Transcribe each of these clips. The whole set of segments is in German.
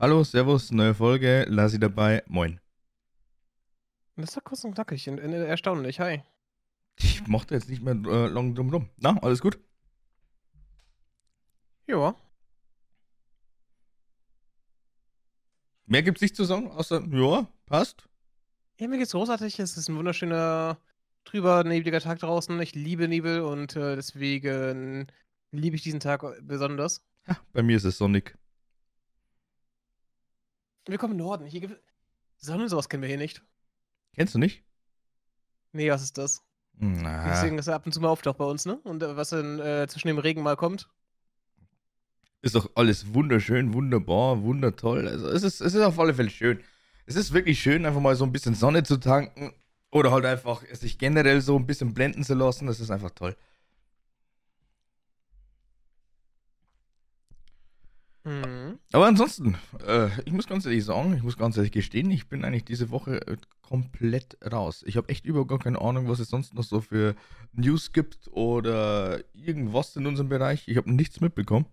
Hallo, Servus, neue Folge, Lassi dabei, moin. Das ist doch kurz und knackig und, erstaunlich. Hi. Ich mochte jetzt nicht mehr äh, long drum drum. Na, alles gut? Ja. Mehr gibt's nicht zu sagen, außer, ja, passt. Ja, mir geht's großartig. Es ist ein wunderschöner, trüber, nebliger Tag draußen. Ich liebe Nebel und äh, deswegen liebe ich diesen Tag besonders. Ja, bei mir ist es sonnig. Willkommen im Norden. Hier gibt Sonne, sowas kennen wir hier nicht. Kennst du nicht? Nee, was ist das? Na, Deswegen, dass er ab und zu mal auftaucht bei uns, ne? Und äh, was dann äh, zwischen dem Regen mal kommt. ist doch alles wunderschön, wunderbar, wundertoll. Also es ist, es ist auf alle Fälle schön. Es ist wirklich schön, einfach mal so ein bisschen Sonne zu tanken oder halt einfach sich generell so ein bisschen blenden zu lassen. Das ist einfach toll. Mhm. Aber ansonsten, äh, ich muss ganz ehrlich sagen, ich muss ganz ehrlich gestehen, ich bin eigentlich diese Woche äh, komplett raus. Ich habe echt überhaupt gar keine Ahnung, was es sonst noch so für News gibt oder irgendwas in unserem Bereich. Ich habe nichts mitbekommen.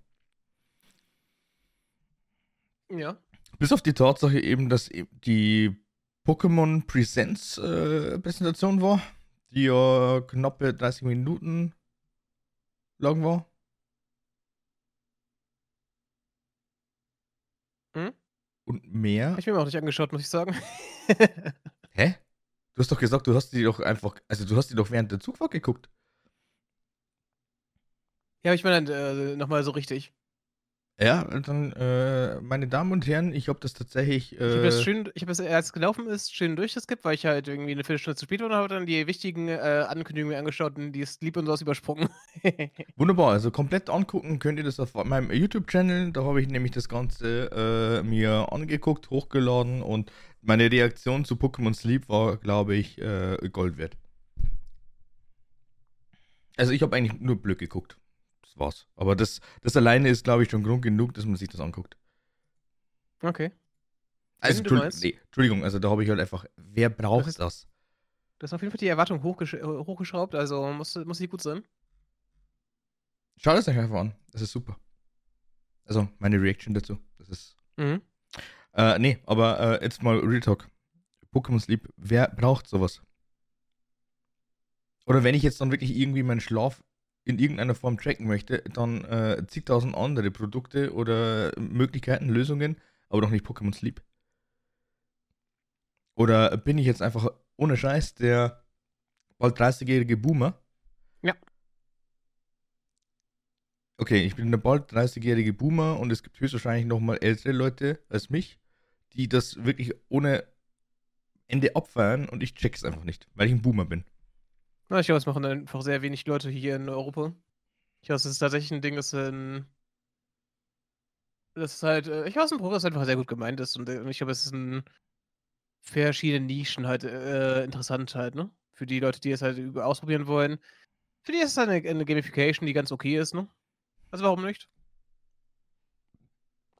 Ja. Bis auf die Tatsache eben, dass e- die Pokémon Presents äh, Präsentation war, die ja knappe 30 Minuten lang war. Hm? Und mehr. Hab ich mir auch nicht angeschaut, muss ich sagen. Hä? Du hast doch gesagt, du hast die doch einfach, also du hast die doch während der Zugfahrt geguckt. ja, aber ich meine, äh, nochmal so richtig. Ja, dann, äh, meine Damen und Herren, ich habe das tatsächlich. Äh, Ich habe das schön, ich habe es, als es gelaufen ist, schön durchgeskippt, weil ich halt irgendwie eine Viertelstunde zu spät war und habe dann die wichtigen äh, Ankündigungen angeschaut und die Sleep und sowas übersprungen. Wunderbar, also komplett angucken könnt ihr das auf meinem YouTube-Channel. Da habe ich nämlich das Ganze äh, mir angeguckt, hochgeladen und meine Reaktion zu Pokémon Sleep war, glaube ich, äh, Gold wert. Also ich habe eigentlich nur Glück geguckt. Das war's. Aber das, das alleine ist, glaube ich, schon Grund genug, dass man sich das anguckt. okay. Also, meinst. nee, Entschuldigung, also da habe ich halt einfach, wer braucht ist- das? Du hast auf jeden Fall die Erwartung hochgesch äh, hochgeschraubt, also muss, muss nicht gut sein. Schaut es euch einfach an. Das ist super. Also, meine Reaction dazu. Das ist. Mhm. Äh, nee, aber äh, jetzt mal Real Talk. Pokémon Sleep, wer braucht sowas? Oder wenn ich jetzt dann wirklich irgendwie meinen Schlaf in irgendeiner Form tracken möchte, dann äh, zigtausend andere Produkte oder Möglichkeiten, Lösungen, aber doch nicht Pokémon Sleep. Oder bin ich jetzt einfach ohne Scheiß der bald 30-jährige Boomer? Ja. Okay, ich bin der bald 30-jährige Boomer und es gibt höchstwahrscheinlich noch mal ältere Leute als mich, die das wirklich ohne Ende abfeiern und ich check's einfach nicht, weil ich ein Boomer bin. Na, ich glaube, es machen einfach sehr wenig Leute hier in Europa. Ich glaube, es ist tatsächlich ein Ding, das in. Das ist halt, äh, ich weiß, ein Programm, das einfach sehr gut gemeint ist und äh, ich glaube, es ist in verschiedenen Nischen halt äh, interessant halt, ne? Für die Leute, die es halt ausprobieren wollen. Für die ist es halt eine, eine Gamification, die ganz okay ist, ne? Also warum nicht?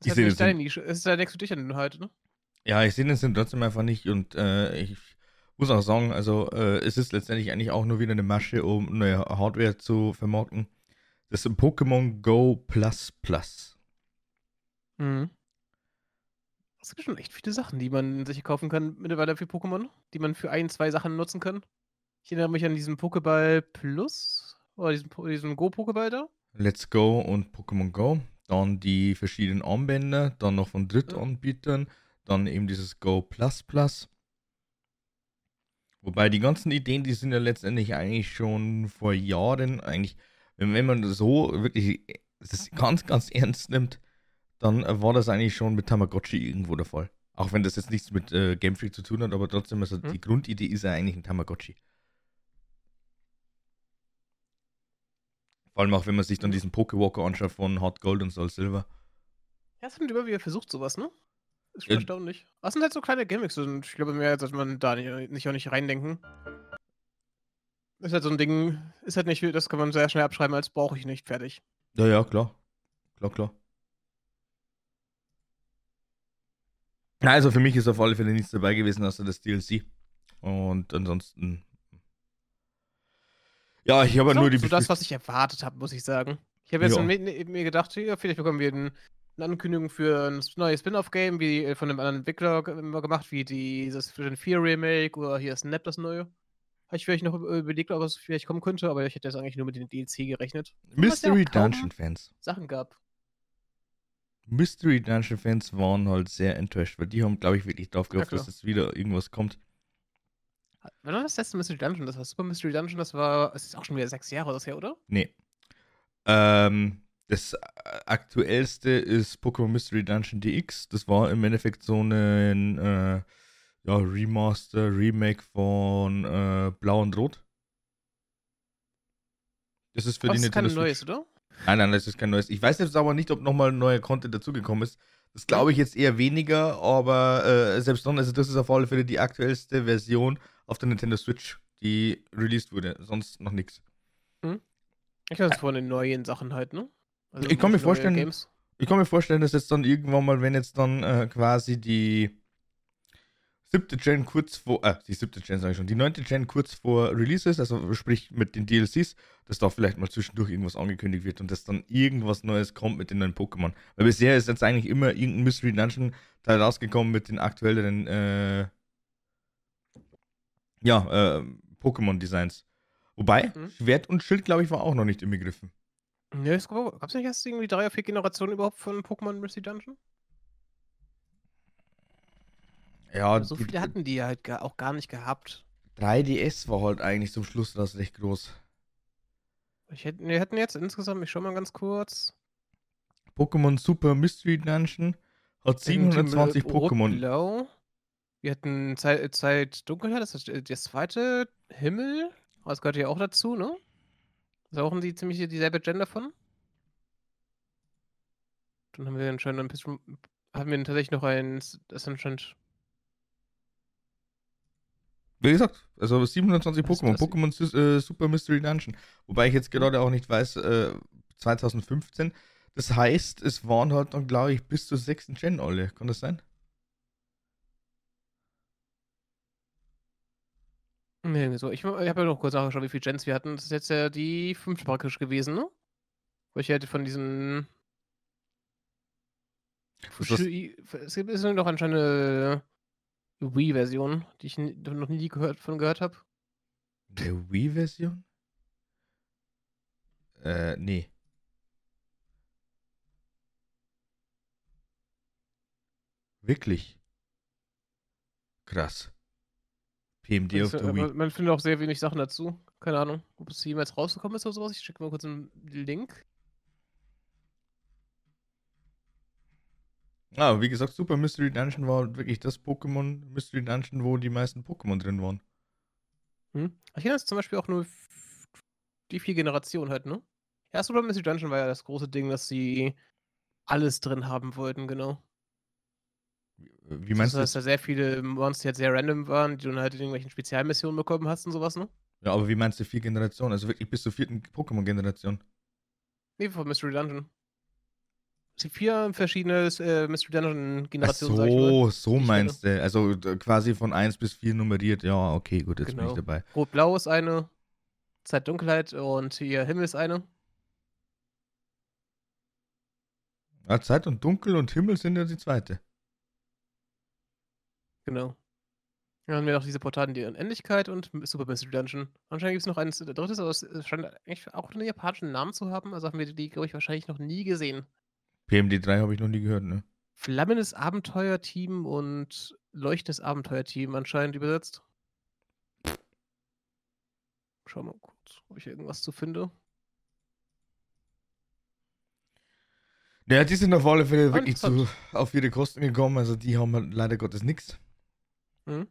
Ich ist halt nicht das deine in- Nische. Es ist halt nichts für dich an halt, ne? Ja, ich sehe Sinn trotzdem einfach nicht und äh, ich muss auch sagen, also äh, es ist letztendlich eigentlich auch nur wieder eine Masche, um neue Hardware zu vermarkten. Das ist ein Pokémon Go Plus Plus. Mhm. Es gibt schon echt viele Sachen, die man sich kaufen kann mittlerweile für Pokémon, die man für ein, zwei Sachen nutzen kann. Ich erinnere mich an diesen Pokéball Plus oder diesen, diesen Go-Pokéball da. Let's Go und Pokémon Go. Dann die verschiedenen Armbänder, dann noch von Drittanbietern, dann eben dieses Go Plus Plus. Wobei die ganzen Ideen, die sind ja letztendlich eigentlich schon vor Jahren, eigentlich, wenn, man so wirklich das ganz, ganz ernst nimmt, dann war das eigentlich schon mit Tamagotchi irgendwo der Fall. Auch wenn das jetzt nichts mit äh, Game Freak zu tun hat, aber trotzdem, also Hm. die Grundidee ist ja eigentlich ein Tamagotchi. Vor allem auch, wenn man sich dann diesen Pokewalker anschaut von Hot Gold und Soul Silver. Ja, es hat immer wieder versucht, sowas, ne? Ist schon erstaunlich. Das sind halt so kleine Gimmicks und ich glaube, mehr sollte man da nicht, nicht auch nicht reindenken. Ist halt so ein Ding, ist halt nicht, das kann man sehr schnell abschreiben, als brauche ich nicht, fertig. Ja, ja, klar. Klar, klar. Na, Also für mich ist auf alle Fälle nichts dabei gewesen, außer das DLC. Und ansonsten. Ja, ich habe So, nur die so das, was ich erwartet habe, muss ich sagen. Ich habe jetzt Ja. mir, mir gedacht, ja, vielleicht bekommen wir einen eine Ankündigung für ein neues Spin-off-Game, wie äh, von einem anderen Entwickler gemacht, wie dieses Vision 4 Remake oder hier Snap das neue. Habe ich vielleicht noch überlegt, ob es vielleicht kommen könnte, aber ich hätte jetzt eigentlich nur mit dem DLC gerechnet. Mystery ja Dungeon Fans. Sachen gab. Mystery Dungeon Fans waren halt sehr enttäuscht, weil die haben, glaube ich, wirklich drauf gehofft, ja, dass jetzt wieder irgendwas kommt. Wann war das letzte Mystery Dungeon? Das war Super Mystery Dungeon, das war, es ist auch schon wieder sechs Jahre das her, oder? Nee. Ähm, das aktuellste ist Pokémon Mystery Dungeon DX. Das war im Endeffekt so ein äh, ja, Remaster, Remake von äh, Blau und Rot. Das ist für die das ist kein neues, oder? Nein, nein, das ist kein neues. Ich weiß jetzt aber nicht, ob nochmal neuer Content dazugekommen ist. Das glaube ich jetzt eher weniger, aber äh, selbst dann, also das ist auf alle Fälle die aktuellste Version auf der Nintendo Switch, die released wurde. Sonst noch nichts. Hm? Ich weiß von den neuen Sachen halt, ne? Also ich kann mir vorstellen, Games. ich kann mir vorstellen, dass jetzt dann irgendwann mal, wenn jetzt dann äh, quasi die siebte Gen kurz vor, äh, die siebte Gen sage ich schon, die neunte Gen kurz vor Release ist, also sprich mit den DLCs, dass da vielleicht mal zwischendurch irgendwas angekündigt wird und dass dann irgendwas Neues kommt mit den neuen Pokémon. Weil bisher ist jetzt eigentlich immer irgendein Mystery Dungeon Teil rausgekommen mit den aktuellen, äh, ja, äh, Pokémon-Designs. Wobei, mhm. Schwert und Schild, glaube ich, war auch noch nicht inbegriffen. Ne, es gab es nicht erst irgendwie drei oder vier Generationen überhaupt von Pokémon Mystery Dungeon? Ja, so viele hatten die halt auch gar nicht gehabt. 3DS war halt eigentlich zum Schluss das recht groß. Ich hätte, wir hätten jetzt insgesamt, ich schau mal ganz kurz. Pokémon Super Mystery Dungeon hat 720 Pokémon. Wir hatten Zeit, Zeit Dunkelheit, das ist das zweite Himmel. Das gehört ja auch dazu, ne? Auch die ziemlich dieselbe Gen davon. Dann haben wir anscheinend ein bisschen. Haben wir tatsächlich noch ein. Das ist anscheinend. Wie gesagt, also 720 Pokémon. Pokémon äh, Super Mystery Dungeon. Wobei ich jetzt gerade auch nicht weiß, äh, 2015. Das heißt, es waren halt dann, glaube ich, bis zur sechsten Gen alle. Kann das sein? Nee, so. Ich, ich habe ja noch kurz nachgeschaut, wie viele Gens wir hatten. Das ist jetzt ja die fünfte praktisch gewesen, ne? Weil ich hätte von diesen. Es gibt noch anscheinend eine Wii-Version, die ich noch nie gehört, von gehört habe. Der Wii-Version? Äh, nee. Wirklich? Krass. PMD auf der Wii. Man findet auch sehr wenig Sachen dazu. Keine Ahnung, ob es jemals rausgekommen ist oder sowas. Ich schicke mal kurz einen Link. Ah, wie gesagt, Super Mystery Dungeon war wirklich das Pokémon Mystery Dungeon, wo die meisten Pokémon drin waren. Hm. Ich kenne das zum Beispiel auch nur die vier Generationen halt, ne? Ja, Super Mystery Dungeon war ja das große Ding, dass sie alles drin haben wollten, genau. Wie meinst also, du? Dass da sehr viele Monster jetzt sehr random waren, die du halt in irgendwelchen Spezialmissionen bekommen hast und sowas, ne? Ja, aber wie meinst du vier Generationen? Also wirklich bis zur vierten Pokémon-Generation? Nee, von Mystery Dungeon. Es gibt vier verschiedene äh, Mystery Dungeon Generationen. Ach so, so meinst du. Also quasi von 1 bis 4 nummeriert. Ja, okay, gut, jetzt genau. bin ich genau. dabei. Rot-Blau ist eine, Zeit Dunkelheit und hier Himmel ist eine. Ja, Zeit und Dunkel und Himmel sind ja die zweite. Genau. Dann haben wir noch diese Portale die Unendlichkeit und Super Mystery Dungeon. Anscheinend gibt es noch ein drittes, aber es scheint eigentlich auch einen japanischen Namen zu haben. Also haben wir die, glaube ich, wahrscheinlich noch nie gesehen. PMD3 habe ich noch nie gehört, ne? Flammendes Abenteuerteam und Leuchtendes Abenteuerteam anscheinend übersetzt. Schau mal kurz, ob ich irgendwas zu finde. Ja, die sind auf alle Fälle wirklich zu, auf ihre Kosten gekommen. Also die haben halt leider Gottes nichts. Hm?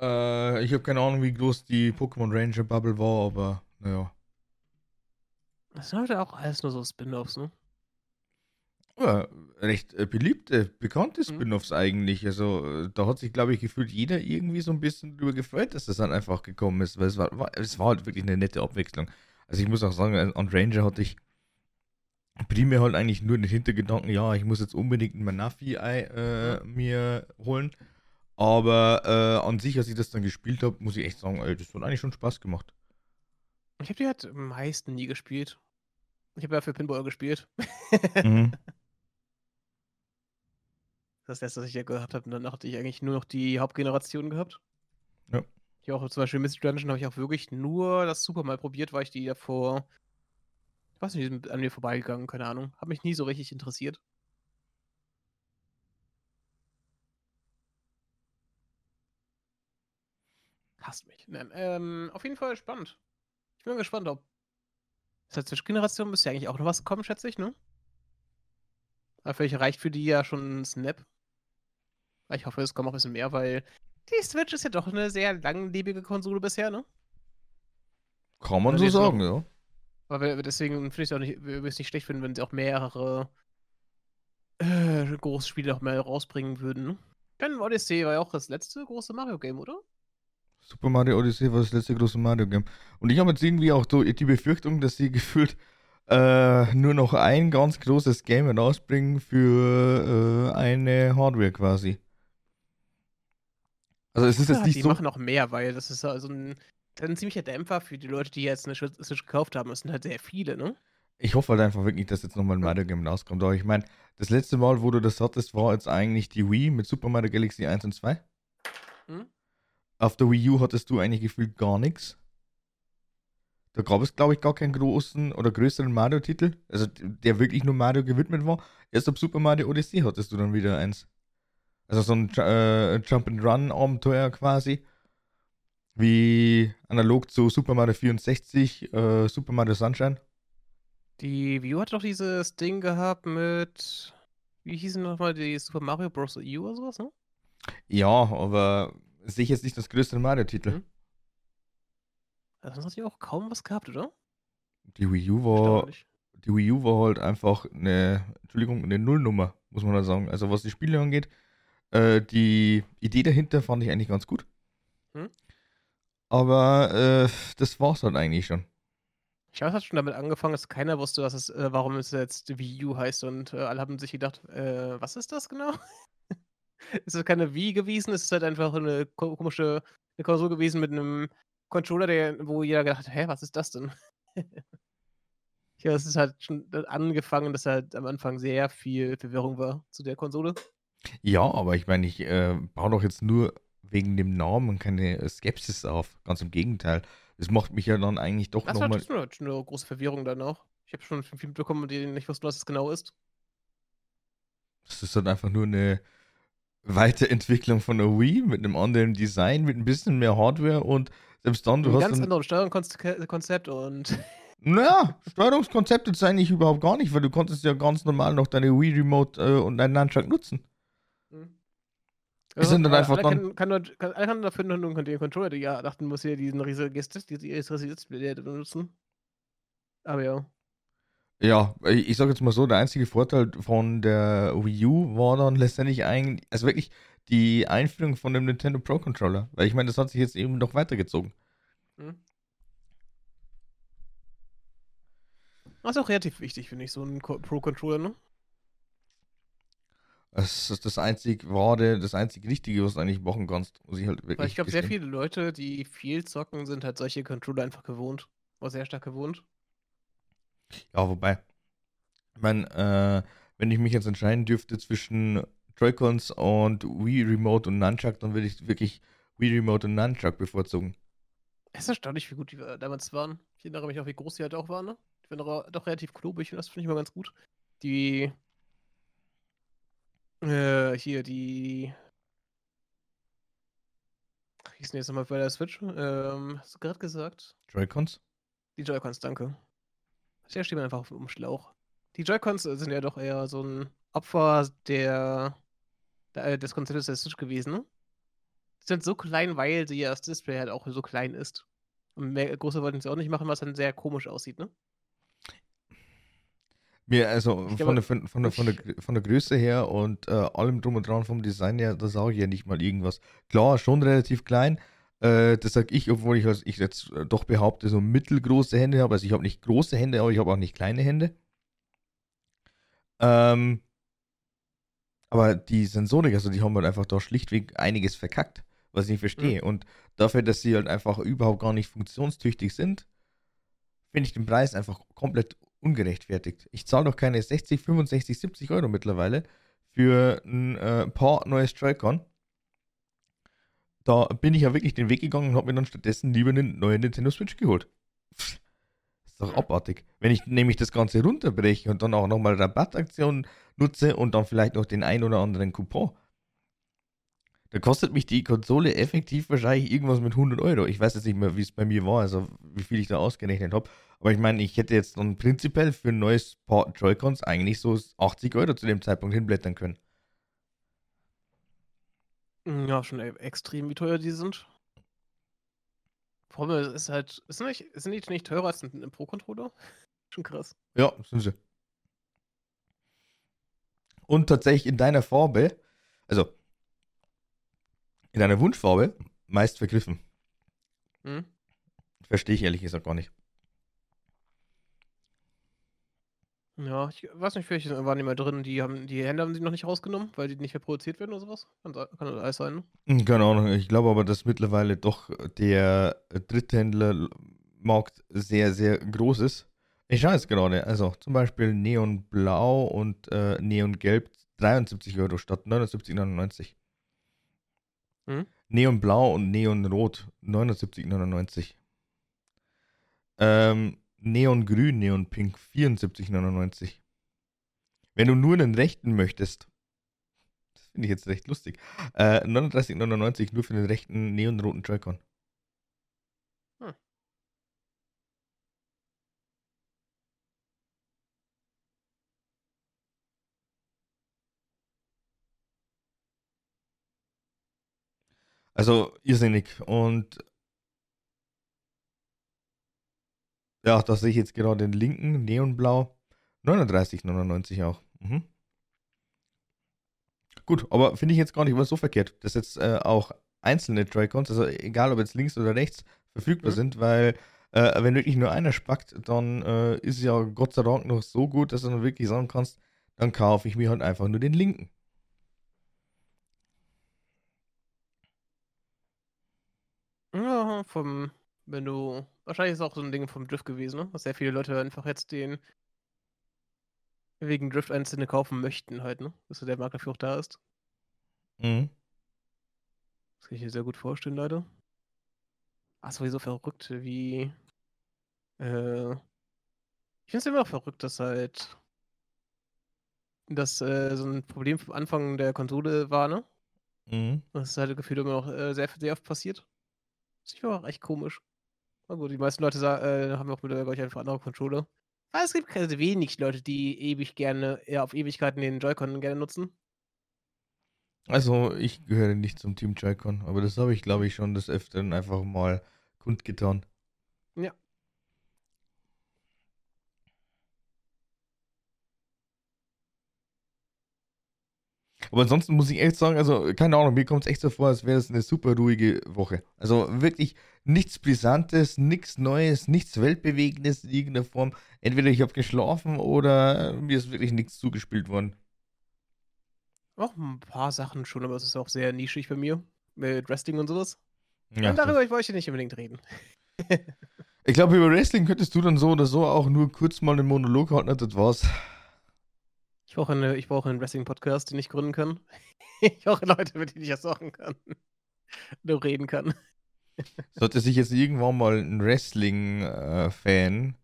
Äh, ich habe keine Ahnung, wie groß die Pokémon Ranger Bubble war, aber naja. Das sind halt auch alles nur so Spin-offs, ne? Ja, recht äh, beliebte, bekannte mhm. Spin-offs eigentlich. Also äh, da hat sich, glaube ich, gefühlt jeder irgendwie so ein bisschen drüber gefreut, dass das dann einfach gekommen ist, weil es war, war, es war halt wirklich eine nette Abwechslung. Also ich muss auch sagen, an Ranger hatte ich primär halt eigentlich nur den Hintergedanken, ja, ich muss jetzt unbedingt ein Manafi-Ei äh, mhm. mir holen. Aber äh, an sich, als ich das dann gespielt habe, muss ich echt sagen, ey, das hat eigentlich schon Spaß gemacht. Ich habe die halt am meisten nie gespielt. Ich habe ja für Pinball gespielt. mhm. das letzte, was ich ja gehabt habe. Und danach hatte ich eigentlich nur noch die Hauptgeneration gehabt. Ja. Ich auch zum Beispiel Mystery Dungeon habe ich auch wirklich nur das Super mal probiert, weil ich die davor, ich weiß nicht, die sind an mir vorbeigegangen, keine Ahnung. Hat mich nie so richtig interessiert. Hasst mich. Nein, ähm, auf jeden Fall spannend. Ich bin gespannt, ob seit Zwischengeneration müsste ja eigentlich auch noch was kommen, schätze ich, ne? Aber vielleicht reicht für die ja schon ein Snap. Ich hoffe, es kommt auch ein bisschen mehr, weil die Switch ist ja doch eine sehr langlebige Konsole bisher, ne? Kann man Weil so jetzt noch- sagen, ja. Aber deswegen finde ich es auch nicht, würde es nicht schlecht finden, wenn sie auch mehrere äh, große Spiele auch mehr rausbringen würden. Ne? Dann Odyssey war ja auch das letzte große Mario-Game, oder? Super Mario Odyssey war das letzte große Mario-Game. Und ich habe jetzt irgendwie auch so die Befürchtung, dass sie gefühlt äh, nur noch ein ganz großes Game rausbringen für äh, eine Hardware quasi. Also es ist Ja, jetzt nicht die so. machen auch mehr, weil das ist also ein, ein ziemlicher Dämpfer für die Leute, die jetzt eine Switch gekauft haben. Es sind halt sehr viele, ne? Ich hoffe halt einfach wirklich, dass jetzt nochmal ein Mario-Game rauskommt. Aber ich meine, das letzte Mal, wo du das hattest, war jetzt eigentlich die Wii mit Super Mario Galaxy 1 und 2. Hm? Auf der Wii U hattest du eigentlich gefühlt gar nichts. Da gab es, glaube ich, gar keinen großen oder größeren Mario-Titel, also der wirklich nur Mario gewidmet war. Erst ab Super Mario Odyssey hattest du dann wieder eins. Also so ein äh, Jump-and-Run-Abenteuer quasi. Wie analog zu Super Mario 64, äh, Super Mario Sunshine. Die Wii U hat doch dieses Ding gehabt mit. Wie hießen nochmal die Super Mario Bros. U oder sowas, ne? Ja, aber sehe ich jetzt nicht das größte Mario-Titel. Mhm. Also sonst hat die auch kaum was gehabt, oder? Die Wii U war die Wii U war halt einfach eine, Entschuldigung, eine Nullnummer, muss man da sagen. Also was die Spiele angeht, äh, die Idee dahinter fand ich eigentlich ganz gut. Hm? Aber äh, das war's halt eigentlich schon. Ich glaube, es hat schon damit angefangen, dass keiner wusste, was es, äh, warum es jetzt Wii U heißt und äh, alle haben sich gedacht, äh, was ist das genau? es ist keine Wii gewesen, es ist halt einfach eine ko komische eine Konsole gewesen mit einem Controller, der, wo jeder gedacht hat, hä, was ist das denn? ja, es ist halt schon angefangen, dass halt am Anfang sehr viel Verwirrung war zu der Konsole. Ja, aber ich meine, ich äh, baue doch jetzt nur wegen dem Namen keine Skepsis auf. Ganz im Gegenteil. Das macht mich ja dann eigentlich doch Das war nochmal. schon eine, große Verwirrung dann auch. Ich habe schon viel mitbekommen, die nicht wussten, was es genau ist. Das ist halt einfach nur eine Weiterentwicklung von der Wii mit einem anderen Design, mit ein bisschen mehr Hardware und selbst dann, du Ein hast ganz dann, anderes Steuerungskonzept und Naja, Steuerungskonzept jetzt eigentlich überhaupt gar nicht, weil du konntest ja ganz normal noch deine Wii Remote äh, und deinen Nunchuck nutzen. Es sind dann einfach dann- Kann, kann nur, kann, alle kann dafür nur den Controller, die ja dachten, muss hier diesen riesigen Gest, diese riesige benutzen. Aber ja. Ja, ich ich sag jetzt mal so, der einzige Vorteil von der Wii U war dann letztendlich eigentlich, also wirklich die Einführung von dem Nintendo Pro Controller. Weil ich meine, das hat sich jetzt eben noch weitergezogen. Hm. Das ist auch relativ wichtig, finde ich, so ein Co- Pro-Controller, ne? Das ist das einzig wahre, das einzig Richtige, was du eigentlich machen kannst. Muss ich halt wirklich Weil ich glaube, sehr viele Leute, die viel zocken, sind halt solche Controller einfach gewohnt. Oder sehr stark gewohnt. Ja, wobei, ich meine, äh, wenn ich mich jetzt entscheiden dürfte zwischen Joy-Cons und Wii Remote und Nunchuck, dann würde ich wirklich Wii Remote und Nunchuck bevorzugen. Es ist erstaunlich, wie gut die äh, damals waren. Ich erinnere mich auch, wie groß die halt auch waren, ne? Die waren doch, relativ klobig und das finde ich mal ganz gut. Die. Äh, hier, die. Wie hieß denn jetzt nochmal bei der Switch? Ähm, hast du gerade gesagt? Joy-Cons? Die Joy-Cons, danke. Der steht einfach auf dem Schlauch. Die Joy-Cons sind ja doch eher so ein Opfer der, der äh, des Konzeptes der Switch gewesen, ne? Die sind so klein, weil sie ja das Display halt auch so klein ist. Und mehr größer wollten sie auch nicht machen, was dann sehr komisch aussieht, ne? Mir, also Ich von, glaube, der, von, von, der, von, der, von der Größe her und äh, allem drum und dran vom Design her, da sage ich ja nicht mal irgendwas. Klar, schon relativ klein. Äh, das sage ich, obwohl ich, als ich jetzt äh, doch behaupte, so mittelgroße Hände habe. Also ich habe nicht große Hände, aber ich habe auch nicht kleine Hände. Ähm, aber die Sensorik, also die haben halt einfach da schlichtweg einiges verkackt, was ich nicht verstehe. Und dafür, dass sie halt einfach überhaupt gar nicht funktionstüchtig sind, finde ich den Preis einfach komplett ungerechtfertigt. Ich zahle doch keine 60, 65, 70 Euro mittlerweile für ein äh, paar neues Joy-Con. Da bin ich ja wirklich den Weg gegangen und habe mir dann stattdessen lieber eine neue Nintendo Switch geholt. Pff, ist doch abartig. Wenn ich nämlich das Ganze runterbreche und dann auch nochmal Rabattaktionen nutze und dann vielleicht noch den ein oder anderen Coupon, da kostet mich die Konsole effektiv wahrscheinlich irgendwas mit 100 Euro. Ich weiß jetzt nicht mehr, wie es bei mir war, also wie viel ich da ausgerechnet habe. Aber ich meine, ich hätte jetzt dann prinzipiell für ein neues Paar Joy-Cons eigentlich so 80 Euro zu dem Zeitpunkt hinblättern können. Hm, ja, schon e extrem, wie teuer die sind. Vor allem ist halt ist nicht sind die nicht teurer als 'n 'n Pro-Controller? Schon krass. Ja, sind sie. Und tatsächlich in deiner Farbe, also in deiner Wunschfarbe, meist vergriffen. Mhm. Verstehe ich ehrlich gesagt gar nicht. Ja, ich weiß nicht, vielleicht waren die mal drin, die haben die Hände haben sie noch nicht rausgenommen, weil die nicht mehr produziert werden oder sowas. Kann kann alles sein, ne? Hm, keine Ahnung, ich glaube aber, dass mittlerweile doch der Dritthändlermarkt sehr, sehr groß ist. Ich schaue jetzt gerade, also zum Beispiel Neonblau und äh, Neongelb 73 Euro statt 79,99. Mhm. Neonblau und Neonrot 79,99. Ähm, Neongrün, Neonpink 74,99. Wenn du nur einen rechten möchtest, das finde ich jetzt recht lustig, äh, 39,99 nur für den rechten neonroten Joy-Con. Hm. Also irrsinnig. Und ja, da sehe ich jetzt genau den linken, Neonblau. 39,99 auch. Mhm. Gut, aber finde ich jetzt gar nicht mal so verkehrt, dass jetzt äh, auch einzelne Joy-Cons, also egal ob jetzt links oder rechts, verfügbar Mhm. sind, weil äh, wenn wirklich nur einer spackt, dann äh, ist es ja Gott sei Dank noch so gut, dass du dann wirklich sagen kannst, dann kaufe ich mir halt einfach nur den linken. Ja, vom wenn du wahrscheinlich ist auch so 'n Ding vom Drift gewesen, ne? Dass sehr viele Leute einfach jetzt den wegen Drift einzelne kaufen möchten halt, ne? Dass der Markt dafür auch da ist. Mhm. Das kann ich mir sehr gut vorstellen, leider. Ah, sowieso verrückt, wie äh ich finde es immer noch verrückt, dass halt dass, äh, so 'n Problem vom Anfang der Konsole war, ne? Mhm. Das ist halt gefühlt immer noch, äh, sehr sehr oft passiert. Das ist auch echt komisch. Na gut, die meisten Leute äh, haben auch mittlerweile, einfach andere Controller. Aber es gibt also wenig Leute, die ewig gerne ja, auf Ewigkeiten den Joy-Con gerne nutzen. Also, ich gehöre nicht zum Team Joy-Con, aber das habe ich, glaube ich, schon des Öfteren einfach mal kundgetan. Ja. Aber ansonsten muss ich echt sagen, also keine Ahnung, mir kommt es echt so vor, als wäre es eine super ruhige Woche. Also wirklich nichts Brisantes, nichts Neues, nichts Weltbewegendes in irgendeiner Form. Entweder ich habe geschlafen oder mir ist wirklich nichts zugespielt worden. Auch 'n paar Sachen schon, aber es ist auch sehr nischig bei mir mit Wrestling und so was. Ja, Und darüber wollte ich nicht unbedingt reden. ich glaube, über Wrestling könntest du dann so oder so auch nur kurz mal einen Monolog halten, das war's. Ich brauche eine ich brauche 'nen Wrestling-Podcast, den ich gründen kann. Ich brauche Leute, mit denen ich das machen kann. Nur reden kann. Sollte sich jetzt irgendwann mal ein Wrestling-Fan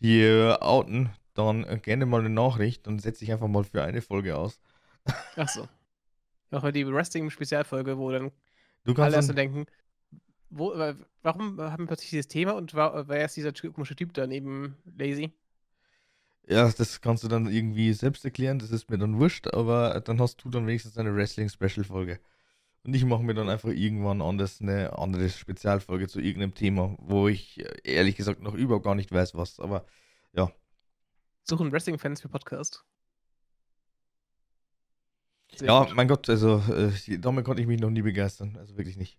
hier outen, dann gerne mal eine Nachricht und setze ich einfach mal für eine Folge aus. Ach so. Machen die Wrestling-Spezialfolge, wo dann Du alle kannst erst so dann, denken: „Wo wa warum haben wir plötzlich dieses Thema und wa wer ist dieser komische Typ da neben Lazy?“ Ja, das kannst du dann irgendwie selbst erklären, das ist mir dann wurscht, aber dann hast du dann wenigstens eine Wrestling-Special-Folge. Und ich mache mir dann einfach irgendwann anders eine andere Spezialfolge zu irgendeinem Thema, wo ich äh, ehrlich gesagt noch überhaupt gar nicht weiß, was. Aber ja, Suchen Wrestling-Fans für Podcast. Sehr ja, gut. mein Gott, also äh, damit konnte ich mich noch nie begeistern. Also wirklich nicht.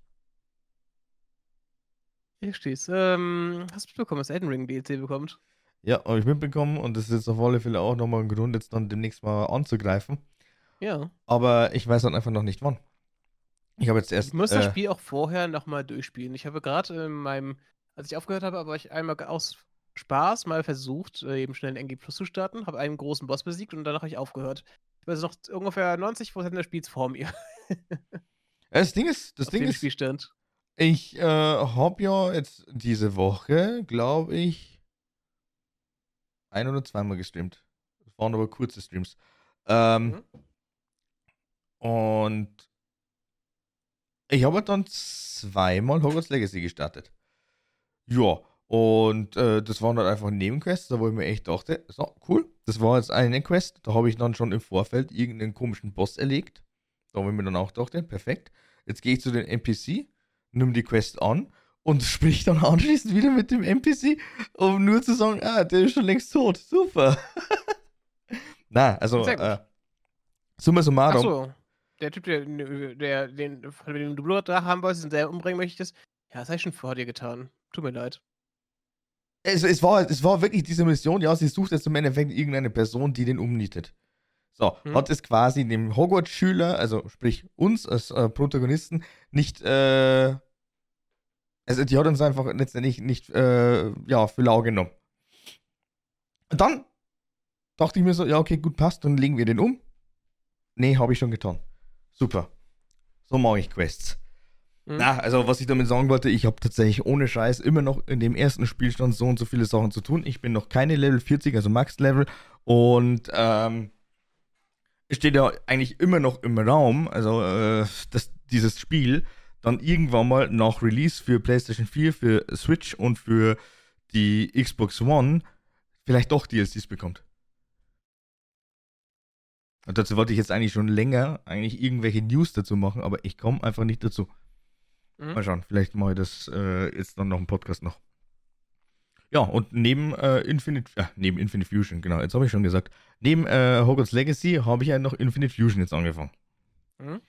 Hier steht's. Ähm, hast du mitbekommen, dass Elden Ring DLC bekommt? Ja, habe ich mitbekommen und das ist jetzt auf alle Fälle auch nochmal ein Grund, jetzt dann demnächst mal anzugreifen. Ja. Aber ich weiß dann einfach noch nicht wann. Ich habe jetzt erst. Ich muss das äh, Spiel auch vorher noch mal durchspielen. Ich habe gerade in meinem als ich aufgehört habe, habe ich einmal aus Spaß mal versucht, äh, eben schnell 'n NG Plus zu starten, habe einen großen Boss besiegt und danach habe ich aufgehört. Ich weiß noch ungefähr 90% des Spiels vor mir. Das Ding ist, das auf Ding ist, Spielstand. ich äh, habe ja jetzt diese Woche, glaube ich, ein oder zweimal gestreamt. Das waren aber kurze Streams. Ähm, Und ich habe dann zweimal Hogwarts Legacy gestartet. Ja, und äh, das waren dann einfach Nebenquests, da wo ich mir echt dachte, so, cool, das war jetzt eine Quest, da habe ich dann schon im Vorfeld irgendeinen komischen Boss erlegt. Da habe ich mir dann auch dachte, perfekt, jetzt gehe ich zu den NPC, nimm die Quest an und sprich dann anschließend wieder mit dem NPC, um nur zu sagen, ah, der ist schon längst tot, super. Na, also, äh, summa summarum, Achso, der Typ, der, der den, dem du Blut haben wolltest und der umbringen möchtest, ja, das habe ich schon vor dir getan. Tut mir leid. Es, es, war, es war wirklich diese Mission, ja, sie sucht jetzt im Endeffekt irgendeine Person, die den umnietet. So, Hm. hat es quasi dem Hogwarts-Schüler, also sprich uns als äh, Protagonisten, nicht, äh, also die hat uns einfach letztendlich nicht, äh, ja, für lau genommen. Dann dachte ich mir so, ja, okay, gut, passt, dann legen wir den um. Nee, habe ich schon getan. Super. So mache ich Quests. Hm? Na, also was ich damit sagen wollte, ich habe tatsächlich ohne Scheiß immer noch in dem ersten Spielstand so und so viele Sachen zu tun. Ich bin noch keine Level 40, also Max-Level. Und ähm, steht ja eigentlich immer noch im Raum, also äh, dass dieses Spiel dann irgendwann mal nach Release für PlayStation 4, für Switch und für die Xbox One vielleicht doch DLCs bekommt. Und dazu wollte ich jetzt eigentlich schon länger eigentlich irgendwelche News dazu machen, aber ich komme einfach nicht dazu. Mhm. Mal schauen, vielleicht mache ich das äh, jetzt dann noch im Podcast noch. Ja, und neben äh, Infinite, äh, neben Infinite Fusion, genau, jetzt habe ich schon gesagt, neben äh, Hogwarts Legacy habe ich ja noch Infinite Fusion jetzt angefangen. Mhm.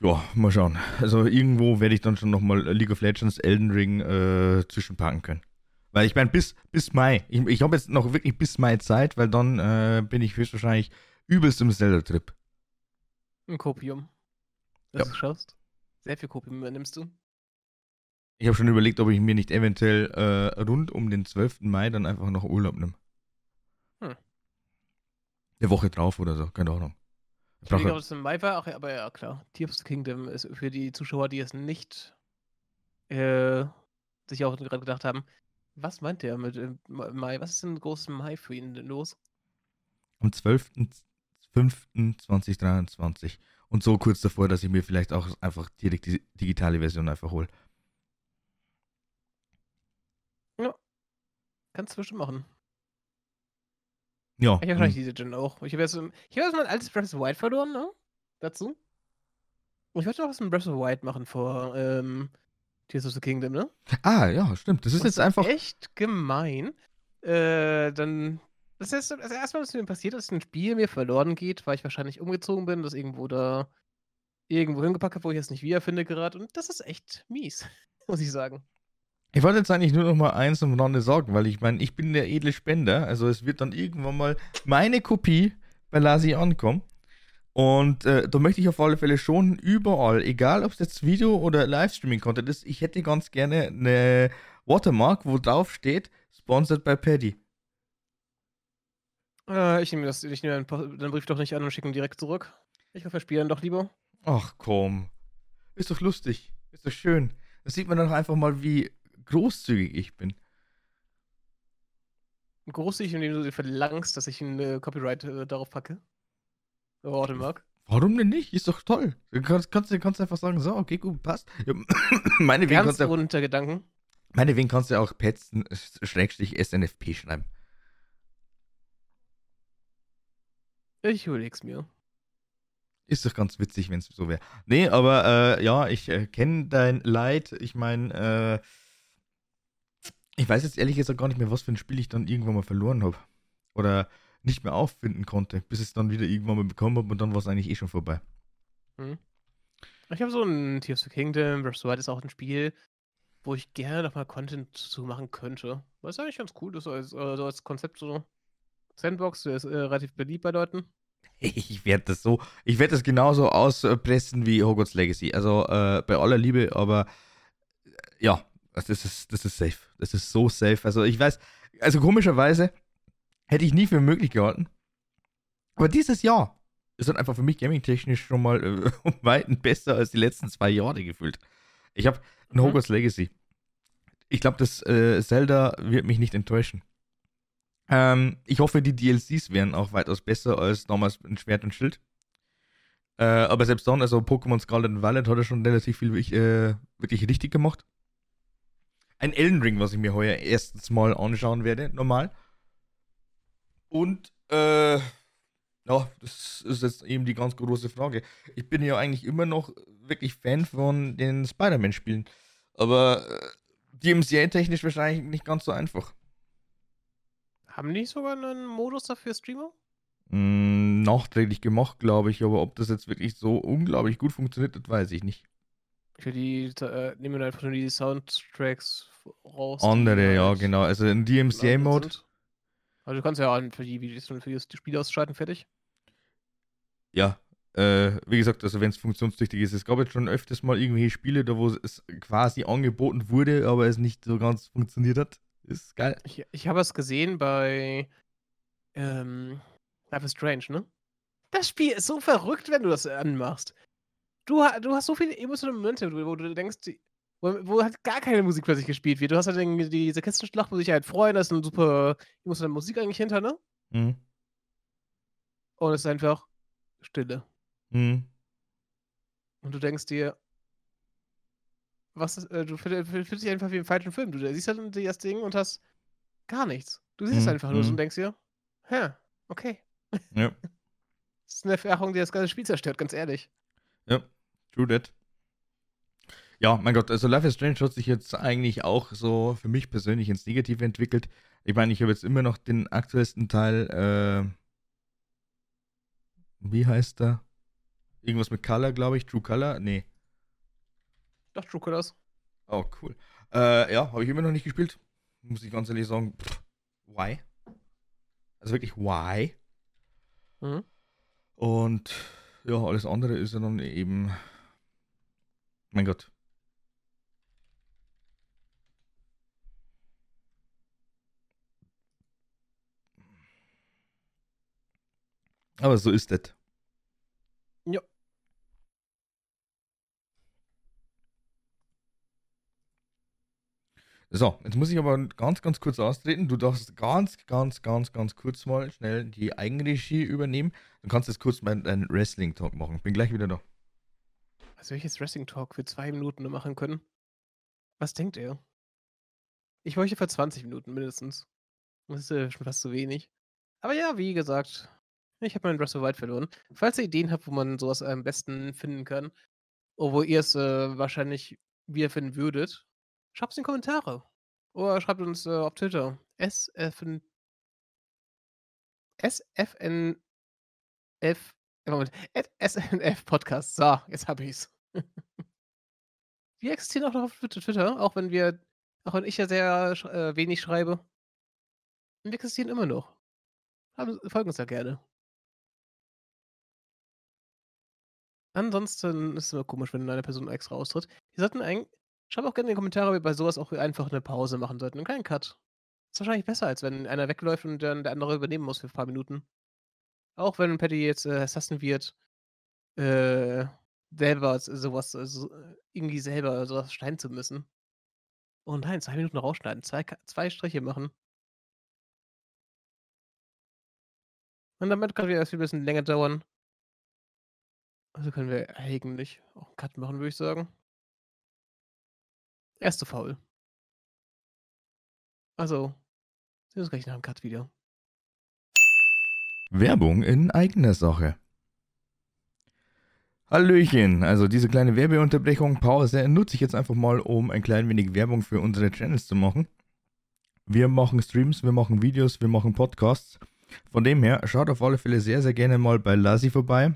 Ja, mal schauen. Also irgendwo werde ich dann schon nochmal League of Legends, Elden Ring äh, zwischenpacken können. Weil ich meine, bis, bis Mai, ich, ich habe jetzt noch wirklich bis Mai Zeit, weil dann äh, bin ich höchstwahrscheinlich übelst im Zelda-Trip. Ein Kopium. Das Ja. du schaffst. Sehr viel Kopium nimmst du. Ich habe schon überlegt, ob ich mir nicht eventuell äh, rund um den 12. Mai dann einfach noch Urlaub nehme. Hm. Eine Woche drauf oder so, keine Ahnung. Ich Ich überlege, ob es im Mai war, aber ja, klar. Tears of the Kingdom ist für die Zuschauer, die es nicht äh, sich auch gerade gedacht haben, was meint der mit äh, Mai? Was ist denn großes Mai für ihn denn los? am 12.05.2023. Und so kurz davor, dass ich mir vielleicht auch einfach direkt die digitale Version einfach hole. Kannst du bestimmt machen. Ja. Ich habe wahrscheinlich hm. diese Gen auch. Ich habe jetzt, ich hab jetzt mein altes Breath of Wild verloren, ne? Dazu. Und ich wollte noch was mit Breath of Wild machen vor ähm, Tears of the Kingdom, ne? Ah, ja, stimmt. Das ist Und jetzt einfach. echt gemein. Äh, dann. Das ist das erste Mal, was mir passiert ist, dass ein Spiel mir verloren geht, weil ich wahrscheinlich umgezogen bin, das irgendwo da irgendwo hingepackt habe, wo ich es nicht wiederfinde gerade. Und das ist echt mies, muss ich sagen. Ich wollte jetzt eigentlich nur noch mal eins am Rande sagen, weil ich meine, ich bin der edle Spender. Also es wird dann irgendwann mal meine Kopie bei Lasi ankommen. Und äh, da möchte ich auf alle Fälle schon überall, egal ob es jetzt Video oder Livestreaming-Content ist, ich hätte ganz gerne eine Watermark, wo drauf steht, sponsored by Paddy. Äh, ich nehme das, ich nehme den Brief doch nicht an und schicke ihn direkt zurück. Ich verspiele ihn doch lieber. Ach komm. Ist doch lustig. Ist doch schön. Da sieht man dann einfach mal, wie großzügig ich bin. Großzügig, indem du dir verlangst, dass ich ein äh, Copyright äh, darauf packe. Oh, Watermark. Warum denn nicht? Ist doch toll. Du kannst, kannst, du kannst einfach sagen, so, okay, gut, passt. Ja, meinetwegen, Ganz kannst du, unter Gedanken. meinetwegen kannst du auch Pets Schrägstrich SNFP schreiben. Ich überleg's mir. Ist doch ganz witzig, wenn es so wäre. Nee, aber äh, ja, ich äh, kenne dein Leid. Ich meine, äh, ich weiß jetzt ehrlich gesagt gar nicht mehr, was für ein Spiel ich dann irgendwann mal verloren habe. Oder nicht mehr auffinden konnte, bis ich es dann wieder irgendwann mal bekommen habe und dann war es eigentlich eh schon vorbei. Ich habe so ein Tears of the Kingdom, Breath of the Wild ist auch ein Spiel, wo ich gerne nochmal Content zu machen könnte. Was eigentlich ganz cool ist, so als, äh, so als Konzept so. Sandbox, der ist äh, relativ beliebt bei Leuten. Ich werde das so, ich werde das genauso auspressen wie Hogwarts Legacy. Also äh, bei aller Liebe, aber äh, ja, das ist, das ist safe. Das ist so safe. Also ich weiß, also komischerweise hätte ich nie für möglich gehalten. Aber dieses Jahr ist dann einfach für mich gaming-technisch schon mal äh, um Weiten besser als die letzten zwei Jahre gefühlt. Ich habe ein Mhm. Hogwarts Legacy. Ich glaube, das äh, Zelda wird mich nicht enttäuschen. Ähm, ich hoffe, die DLCs wären auch weitaus besser als damals in Schwert und Schild. Äh, aber selbst dann, also Pokémon Scarlet und Violet hat er schon relativ viel äh, wirklich richtig gemacht. Ein Elden Ring, was ich mir heuer erstens mal anschauen werde, normal. Und, äh, ja, das ist jetzt eben die ganz große Frage. Ich bin ja eigentlich immer noch wirklich Fan von den Spider-Man-Spielen. Aber äh, DMCA-technisch wahrscheinlich nicht ganz so einfach. Haben die sogar einen Modus dafür Streamer? Mm, nachträglich gemacht, glaube ich, aber ob das jetzt wirklich so unglaublich gut funktioniert, das weiß ich nicht. Die äh, nehmen wir einfach nur die Soundtracks raus. Andere, ja, halt genau. Also in DMCA-Mode. Also du kannst ja auch für die Videos und für die Spiele ausschalten, fertig. ja. Äh, wie gesagt, also wenn es funktionstüchtig ist. Es gab jetzt schon öfters mal irgendwelche Spiele, da wo es quasi angeboten wurde, aber es nicht so ganz funktioniert hat. Ist geil. Ich, ich habe es gesehen bei ähm, Life is Strange, ne? Das Spiel ist so verrückt, wenn du das anmachst. Du, du hast so viele emotionale Momente, wo, wo du denkst, die- wo, wo halt gar keine Musik plötzlich gespielt wird. Du hast halt irgendwie diese Kistenschlacht, wo sich halt freuen, da ist eine super emotionale Musik eigentlich hinter, ne? Mhm. Und es ist einfach Stille. Mhm. Und du denkst dir, was ist, äh, du fühl- fühl- fühlst dich einfach wie im falschen Film. Du siehst halt das Ding und hast gar nichts. Du siehst Mhm, einfach nur so mhm. und denkst dir, hä, okay. Ja. Das ist eine Erfahrung, die das ganze Spiel zerstört, ganz ehrlich. Ja, true that. Ja, mein Gott, also Life is Strange hat sich jetzt eigentlich auch so für mich persönlich ins Negative entwickelt. Ich meine, ich habe jetzt immer noch den aktuellsten Teil, äh, wie heißt der? Irgendwas mit Color, glaube ich, True Color? Nee. Doch, True Colors. Oh, cool. Äh, ja, habe ich immer noch nicht gespielt. Muss ich ganz ehrlich sagen, pff, why? Also wirklich, why? Mhm. Und ja, alles andere ist ja dann eben. Mein Gott. Aber so ist das. Ja. So, jetzt muss ich aber ganz, ganz kurz austreten. Du darfst ganz, ganz, ganz, ganz kurz mal schnell die Eigenregie übernehmen. Du kannst jetzt kurz meinen deinen Wrestling-Talk machen. Bin gleich wieder da. Was ich jetzt Wrestling Talk für zwei Minuten nur machen können? Was denkt ihr? Ich wollte für 20 Minuten mindestens. Das ist äh, schon fast zu wenig. Aber ja, wie gesagt, ich habe meinen the Wild verloren. Falls ihr Ideen habt, wo man sowas am besten finden kann, oder wo ihr es äh, wahrscheinlich wiederfinden würdet, schreibt es in die Kommentare. Oder schreibt uns äh, auf Twitter. SFN. SFNF. Moment. at SNF Podcast. So, jetzt hab ich's. wir existieren auch noch auf Twitter, auch wenn wir, auch wenn ich ja sehr äh, wenig schreibe. Wir existieren immer noch. Haben, folgen uns da gerne. Ansonsten ist es immer komisch, wenn eine Person extra austritt. Wir sollten eigentlich. Schreibt auch gerne in die Kommentare, ob wir bei sowas auch einfach eine Pause machen sollten. Und keinen Cut. Ist wahrscheinlich besser, als wenn einer wegläuft und dann der andere übernehmen muss für ein paar Minuten. Auch wenn Patty jetzt äh, Assassin wird, äh, selber sowas, so, äh, irgendwie selber sowas schneiden zu müssen. Oh nein, zwei Minuten rausschneiden, zwei, zwei Striche machen. Und damit kann wieder ein bisschen länger dauern. Also können wir eigentlich auch einen Cut machen, würde ich sagen. Erste Foul. Also, sehen wir uns gleich nach dem Cut wieder. Werbung in eigener Sache. Hallöchen, also diese kleine Werbeunterbrechung, Pause, nutze ich jetzt einfach mal, um ein klein wenig Werbung für unsere Channels zu machen. Wir machen Streams, wir machen Videos, wir machen Podcasts. Von dem her, schaut auf alle Fälle sehr, sehr gerne mal bei Lassi vorbei.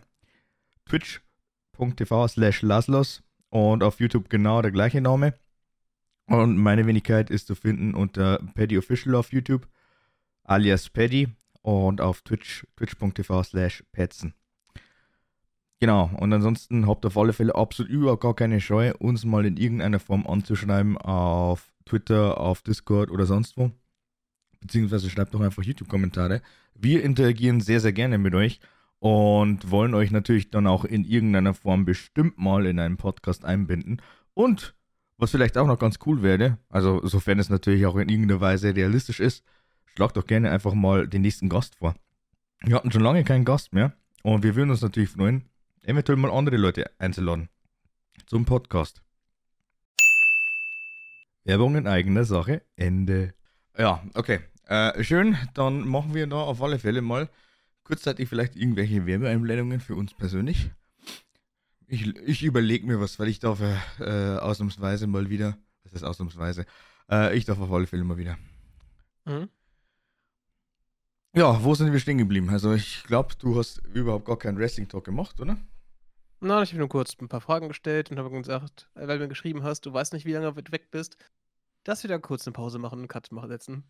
twitch.tv slash laslos und auf YouTube genau der gleiche Name. Und meine Wenigkeit ist zu finden unter Paddy Official auf YouTube, alias Paddy und auf Twitch, twitch.tv slash petzen. Genau, und ansonsten habt auf alle Fälle absolut überhaupt gar keine Scheu, uns mal in irgendeiner Form anzuschreiben auf Twitter, auf Discord oder sonst wo. beziehungsweise schreibt doch einfach YouTube-Kommentare. Wir interagieren sehr, sehr gerne mit euch und wollen euch natürlich dann auch in irgendeiner Form bestimmt mal in einen Podcast einbinden. Und was vielleicht auch noch ganz cool wäre, also sofern es natürlich auch in irgendeiner Weise realistisch ist, schlagt doch gerne einfach mal den nächsten Gast vor. Wir hatten schon lange keinen Gast mehr und wir würden uns natürlich freuen, eventuell mal andere Leute einzuladen zum Podcast. Werbung in eigener Sache. Ende. Ja, okay. Äh, schön, dann machen wir da auf alle Fälle mal kurzzeitig vielleicht irgendwelche Werbeeinblendungen für uns persönlich. Ich, ich überlege mir was, weil ich darf äh, ausnahmsweise mal wieder, was ist ausnahmsweise? Äh, ich darf auf alle Fälle mal wieder. Mhm. Ja, wo sind wir stehen geblieben? Also ich glaube, du hast überhaupt gar keinen Wrestling-Talk gemacht, oder? Nein, ich habe nur kurz ein paar Fragen gestellt und habe gesagt, weil du mir geschrieben hast, du weißt nicht, wie lange du weg bist, dass wir da kurz eine Pause machen und einen Cut machen setzen.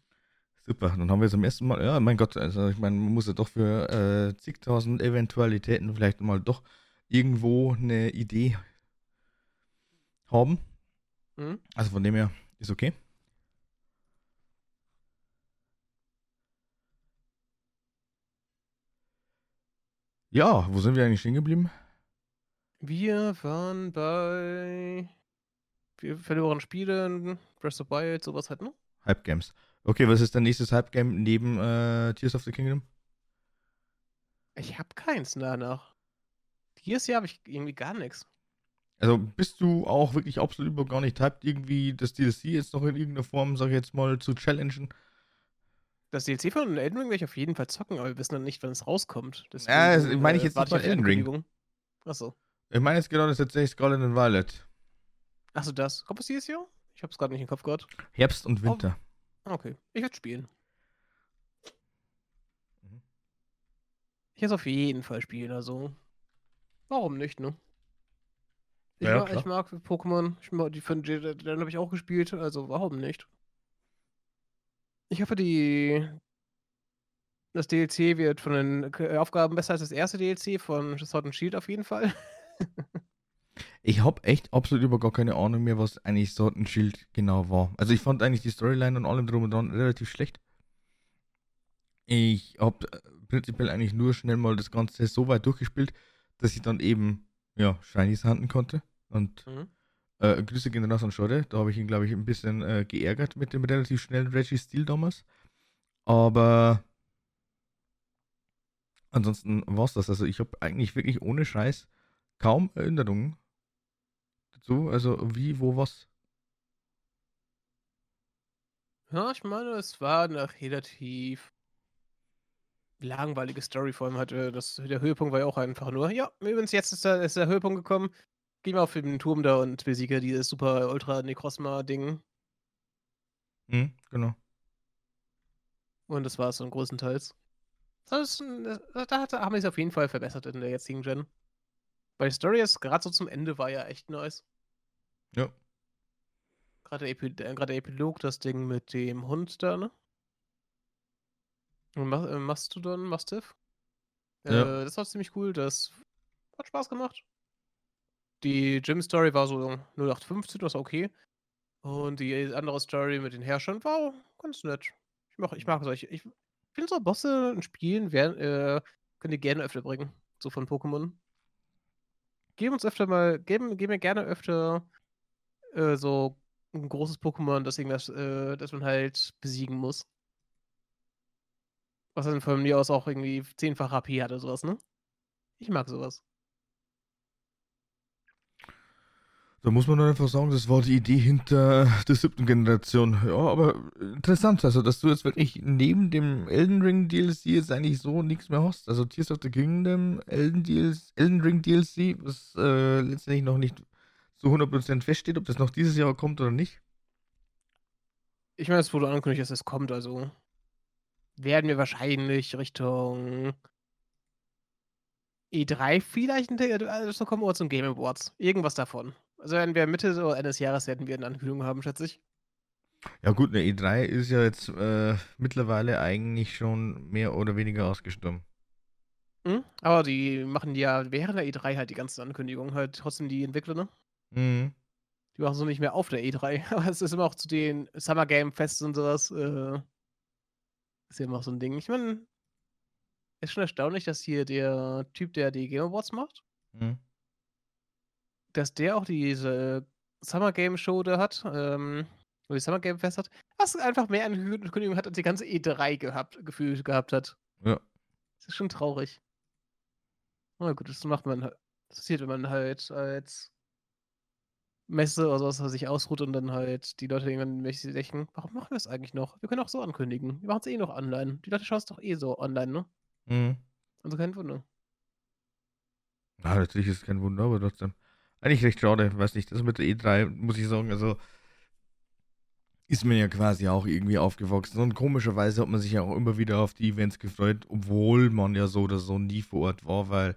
Super, dann haben wir zum ersten Mal, ja, mein Gott, also ich meine, man muss ja doch für äh, zigtausend Eventualitäten vielleicht mal doch irgendwo eine Idee haben. Mhm. Also von dem her ist okay. Ja, wo sind wir eigentlich stehen geblieben? Wir waren bei wir verloren Spiele, Breath of Wild, sowas halt, ne? Hype Games. Okay, was ist dein nächstes Hype Game neben äh, Tears of the Kingdom? Ich hab keins danach. Dieses Jahr habe ich irgendwie gar nichts. Also bist du auch wirklich absolut über gar nicht hyped, irgendwie das DLC jetzt noch in irgendeiner Form, sag ich jetzt mal, zu challengen? Das DLC von Elden Ring werde ich auf jeden Fall zocken, aber wir wissen dann nicht, wann es rauskommt. Deswegen, ja, das meine ich jetzt äh, nicht mal Elden Ring. Achso. Ich meine jetzt genau das tatsächlich Scarlet and Violet. Achso, das. Kommt es dieses Jahr? Ich hab's gerade nicht im Kopf gehabt. Herbst und Winter. Oh. Okay. Ich werde spielen. Mhm. Ich werde es auf jeden Fall spielen, also. Warum nicht, ne? Ich, ja, mag, ich mag Pokémon. Ich mag, die von dann habe ich auch gespielt, also warum nicht? Ich hoffe, die. Das DLC wird von den Aufgaben besser als das erste DLC von Sword and Shield auf jeden Fall. ich habe echt absolut über gar keine Ahnung mehr, was eigentlich Sword and Shield genau war. Also ich fand eigentlich die Storyline und allem drum und dran relativ schlecht. Ich habe äh, prinzipiell eigentlich nur schnell mal das Ganze so weit durchgespielt, dass ich dann eben, ja, Shinies handeln konnte. Und mhm. Äh, Grüße gehen raus an Schode. Da habe ich ihn, glaube ich, ein bisschen äh, geärgert mit dem relativ schnellen Reggie Steel damals. Aber ansonsten war es das. Also ich habe eigentlich wirklich ohne Scheiß kaum Erinnerungen dazu. Also wie, wo, was. Ja, ich meine, es war eine relativ langweilige Story. Vor allem hatte das, der Höhepunkt war ja auch einfach nur, ja, übrigens, jetzt ist der, ist der Höhepunkt gekommen. Geh mal auf den Turm da und besiege dieses super Ultra Necrosma-Ding. Mhm, genau. Und das war es dann größtenteils. Das ist, da hat, haben wir es auf jeden Fall verbessert in der jetzigen Gen. Weil die Story ist gerade so zum Ende war ja echt nice. Ja. Gerade der, Epi der Epilog, das Ding mit dem Hund da, ne? Und Ma äh, Mastodon, Mastiff. Ja. Äh, das war ziemlich cool. Das hat Spaß gemacht. Die Gym-Story war so 0815, das war okay. Und die andere Story mit den Herrschern war ganz nett. Ich mag, ich mag solche. Ich finde so Bosse in Spielen werden, äh, könnt ihr gerne öfter bringen. So von Pokémon. Geben uns öfter mal, geben, geben mir gerne öfter äh, so ein großes Pokémon, das irgendwas, äh, das man halt besiegen muss. Was dann von mir aus auch irgendwie zehnfach HP hat oder sowas, ne? Ich mag sowas. Da muss man dann einfach sagen, das war die Idee hinter der siebten Generation. Ja, aber interessant, also dass du jetzt wirklich neben dem Elden Ring DLC jetzt eigentlich so nichts mehr hast. Also Tears of the Kingdom, Elden, DLC, Elden Ring DLC, was äh, letztendlich noch nicht zu 100% feststeht, ob das noch dieses Jahr kommt oder nicht. Ich meine, es wurde angekündigt, dass es kommt, also werden wir wahrscheinlich Richtung E3 vielleicht also kommen oder zum Game Awards. Irgendwas davon. Also werden wir Mitte so eines Jahres werden wir eine Ankündigung haben, schätze ich. Ja gut, eine E3 ist ja jetzt äh, mittlerweile eigentlich schon mehr oder weniger ausgestorben. Mhm, aber die machen ja während der E3 halt die ganzen Ankündigungen halt trotzdem die Entwickler, ne? Mhm. Die machen so nicht mehr auf der E3. Aber es ist immer auch zu den Summer Game Fests und sowas. Äh, Ist ja immer so ein Ding. Ich meine, ist schon erstaunlich, dass hier der Typ, der die Game Awards macht, Mhm. Dass der auch diese Summer Game Show da hat, ähm, oder die Summer Game Fest hat, was einfach mehr Ankündigungen hat, als die ganze E3 gehabt, gefühlt gehabt hat. Ja. Das ist schon traurig. Na gut, das macht man halt. Das passiert, wenn man halt als Messe oder sowas sich ausruht und dann halt die Leute irgendwann denken, warum machen wir das eigentlich noch? Wir können auch so ankündigen. Wir machen es eh noch online. Die Leute schauen es doch eh so online, ne? Mhm. Also kein Wunder. Ja, natürlich ist es kein Wunder, aber trotzdem. Eigentlich recht schade, weiß nicht, das mit der E3, muss ich sagen, also ist mir ja quasi auch irgendwie aufgewachsen. Und komischerweise hat man sich ja auch immer wieder auf die Events gefreut, obwohl man ja so oder so nie vor Ort war, weil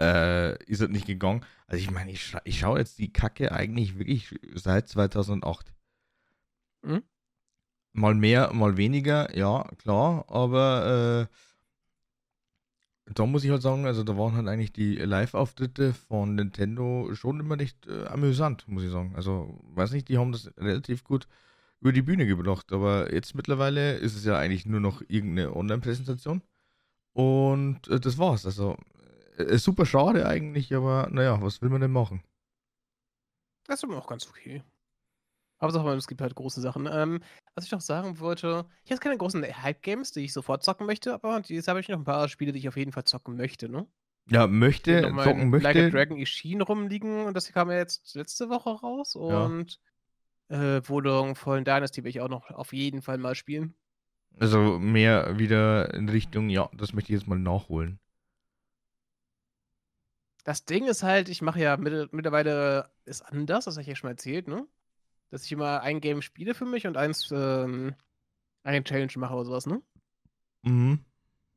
äh, ist es nicht gegangen. Also ich meine, ich, scha ich schaue jetzt die Kacke eigentlich wirklich seit 2008. Mhm. Mal mehr, mal weniger, ja, klar, aber äh, da muss ich halt sagen, also da waren halt eigentlich die Live-Auftritte von Nintendo schon immer nicht äh, amüsant, muss ich sagen. Also, weiß nicht, die haben das relativ gut über die Bühne gebracht, aber jetzt mittlerweile ist es ja eigentlich nur noch irgendeine Online-Präsentation und äh, das war's. Also, äh, super schade eigentlich, aber naja, was will man denn machen? Das ist aber auch ganz okay. Hauptsache, es gibt halt große Sachen. Ähm, was ich noch sagen wollte, ich habe keine großen Hype-Games, die ich sofort zocken möchte, aber jetzt habe ich noch ein paar Spiele, die ich auf jeden Fall zocken möchte, ne? Ja, möchte, zocken mein Like a möchte. Dragon Ishin rumliegen und das kam ja jetzt letzte Woche raus Ja. und äh, Wohnung Fallen Dynasty will ich auch noch auf jeden Fall mal spielen. Also mehr wieder in Richtung, ja, das möchte ich jetzt mal nachholen. Das Ding ist halt, ich mache ja mit, mittlerweile ist anders, das habe ich ja schon mal erzählt, ne? Dass ich immer ein Game spiele für mich und eins, ähm, eine Challenge mache oder sowas, ne? Mhm.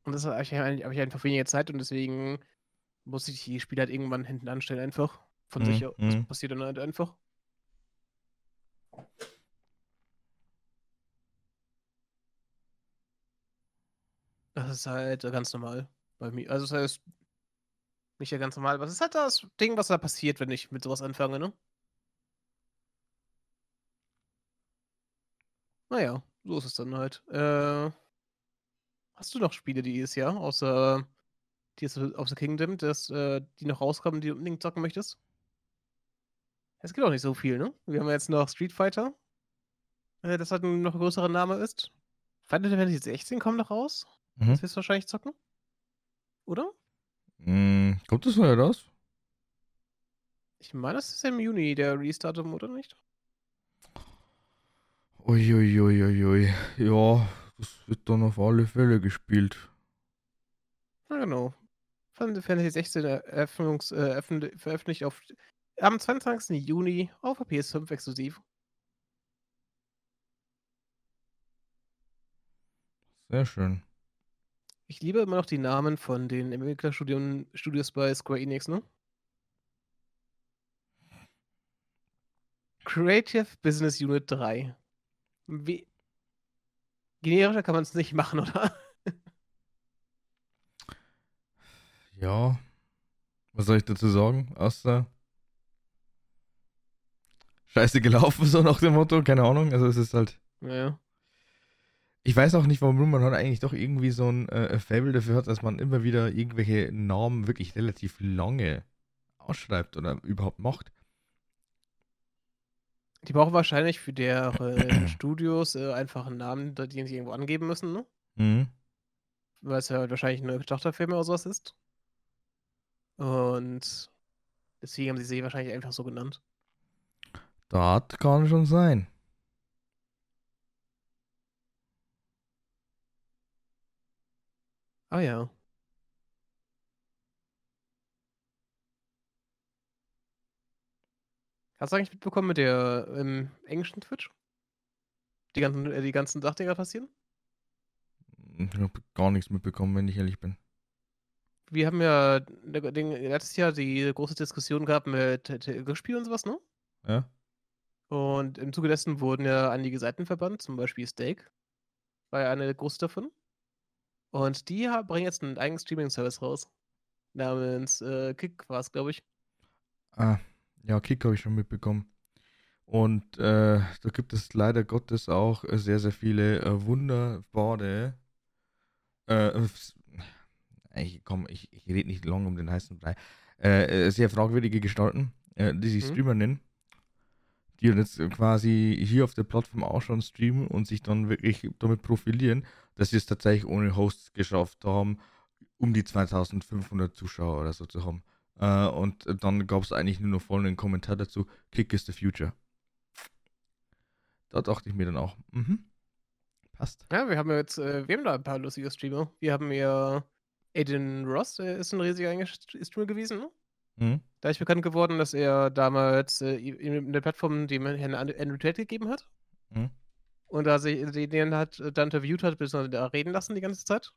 Und das habe ich, hab ich einfach weniger Zeit und deswegen muss ich die Spiele halt irgendwann hinten anstellen, einfach. Von Mhm, sich aus. Das mhm. passiert dann halt einfach. Das ist halt ganz normal bei mir. Also, das heißt, nicht ja ganz normal, aber es ist halt das Ding, was da passiert, wenn ich mit sowas anfange, ne? Naja, so ist es dann halt. Äh, hast du noch Spiele dieses Jahr, außer Tears of the Kingdom, das, äh, die noch rauskommen, die du unbedingt zocken möchtest? Es gibt auch nicht so viel, ne? Wir haben jetzt noch Street Fighter, äh, das halt ein noch größerer Name ist. Final Fantasy 16 kommt noch raus. Mhm. Das wirst du wahrscheinlich zocken. Oder? Mhm. Kommt das mal raus? Ich meine, das ist im Juni der Release-Datum, oder nicht? Uiuiuiui. Ja, das wird dann auf alle Fälle gespielt. Genau. Final Fantasy 16 Eröffnungs, äh, öffn- veröffentlicht auf, am 22. Juni auf der PS5 exklusiv. Sehr schön. Ich liebe immer noch die Namen von den Entwicklerstudios Studios bei Square Enix, ne? Creative Business Unit 3. Wie generischer kann man es nicht machen, oder? Ja. Was soll ich dazu sagen? Außer. Scheiße gelaufen, so nach dem Motto. Keine Ahnung. Also, es ist halt. Naja. Ich weiß auch nicht, warum man halt eigentlich doch irgendwie so ein äh, Fable dafür hat, dass man immer wieder irgendwelche Namen wirklich relativ lange ausschreibt oder überhaupt macht. Die brauchen wahrscheinlich für deren Studios äh, einfach einen Namen, den sie irgendwo angeben müssen, ne? Mhm. Weil es ja halt wahrscheinlich eine Tochterfirma oder sowas ist. Und deswegen haben sie sie wahrscheinlich einfach so genannt. Das kann schon sein. Ah ja. Hast du eigentlich mitbekommen mit der ähm, englischen Twitch? Die ganzen, äh, die ganzen Sachen, die gerade passieren? Ich habe gar nichts mitbekommen, wenn ich ehrlich bin. Wir haben ja den, letztes Jahr die große Diskussion gehabt mit Glücksspiel und sowas, ne? Ja? Und im Zuge dessen wurden ja einige Seiten verbannt, zum Beispiel Stake. War ja eine große davon. Und die bringen jetzt einen eigenen Streaming-Service raus. Namens äh, Kick war es, glaube ich. Ah, ja, Kick habe ich schon mitbekommen. Und äh, da gibt es leider Gottes auch äh, sehr, sehr viele äh, wunderbare äh, ich komm, ich, ich rede nicht lang um den heißen Brei, äh, äh sehr fragwürdige Gestalten, äh, die sich mhm. Streamer nennen, die jetzt quasi hier auf der Plattform auch schon streamen und sich dann wirklich damit profilieren, dass sie es tatsächlich ohne Hosts geschafft haben, um die 2500 Zuschauer oder so zu haben. Äh, und dann gab es eigentlich nur noch folgenden Kommentar dazu: Kick is the future. Da dachte ich mir dann auch, mhm, passt. Ja, wir haben ja jetzt, äh, wir haben da ein paar lustige Streamer. Wir haben ja Aiden Ross, der ist ein riesiger Streamer gewesen, ne? Mhm. Da ist bekannt geworden, dass er damals äh, in der Plattform die Herrn Andrew Tate gegeben hat. Mhm. Und da sie den hat, dann interviewt hat, bis er da reden lassen die ganze Zeit.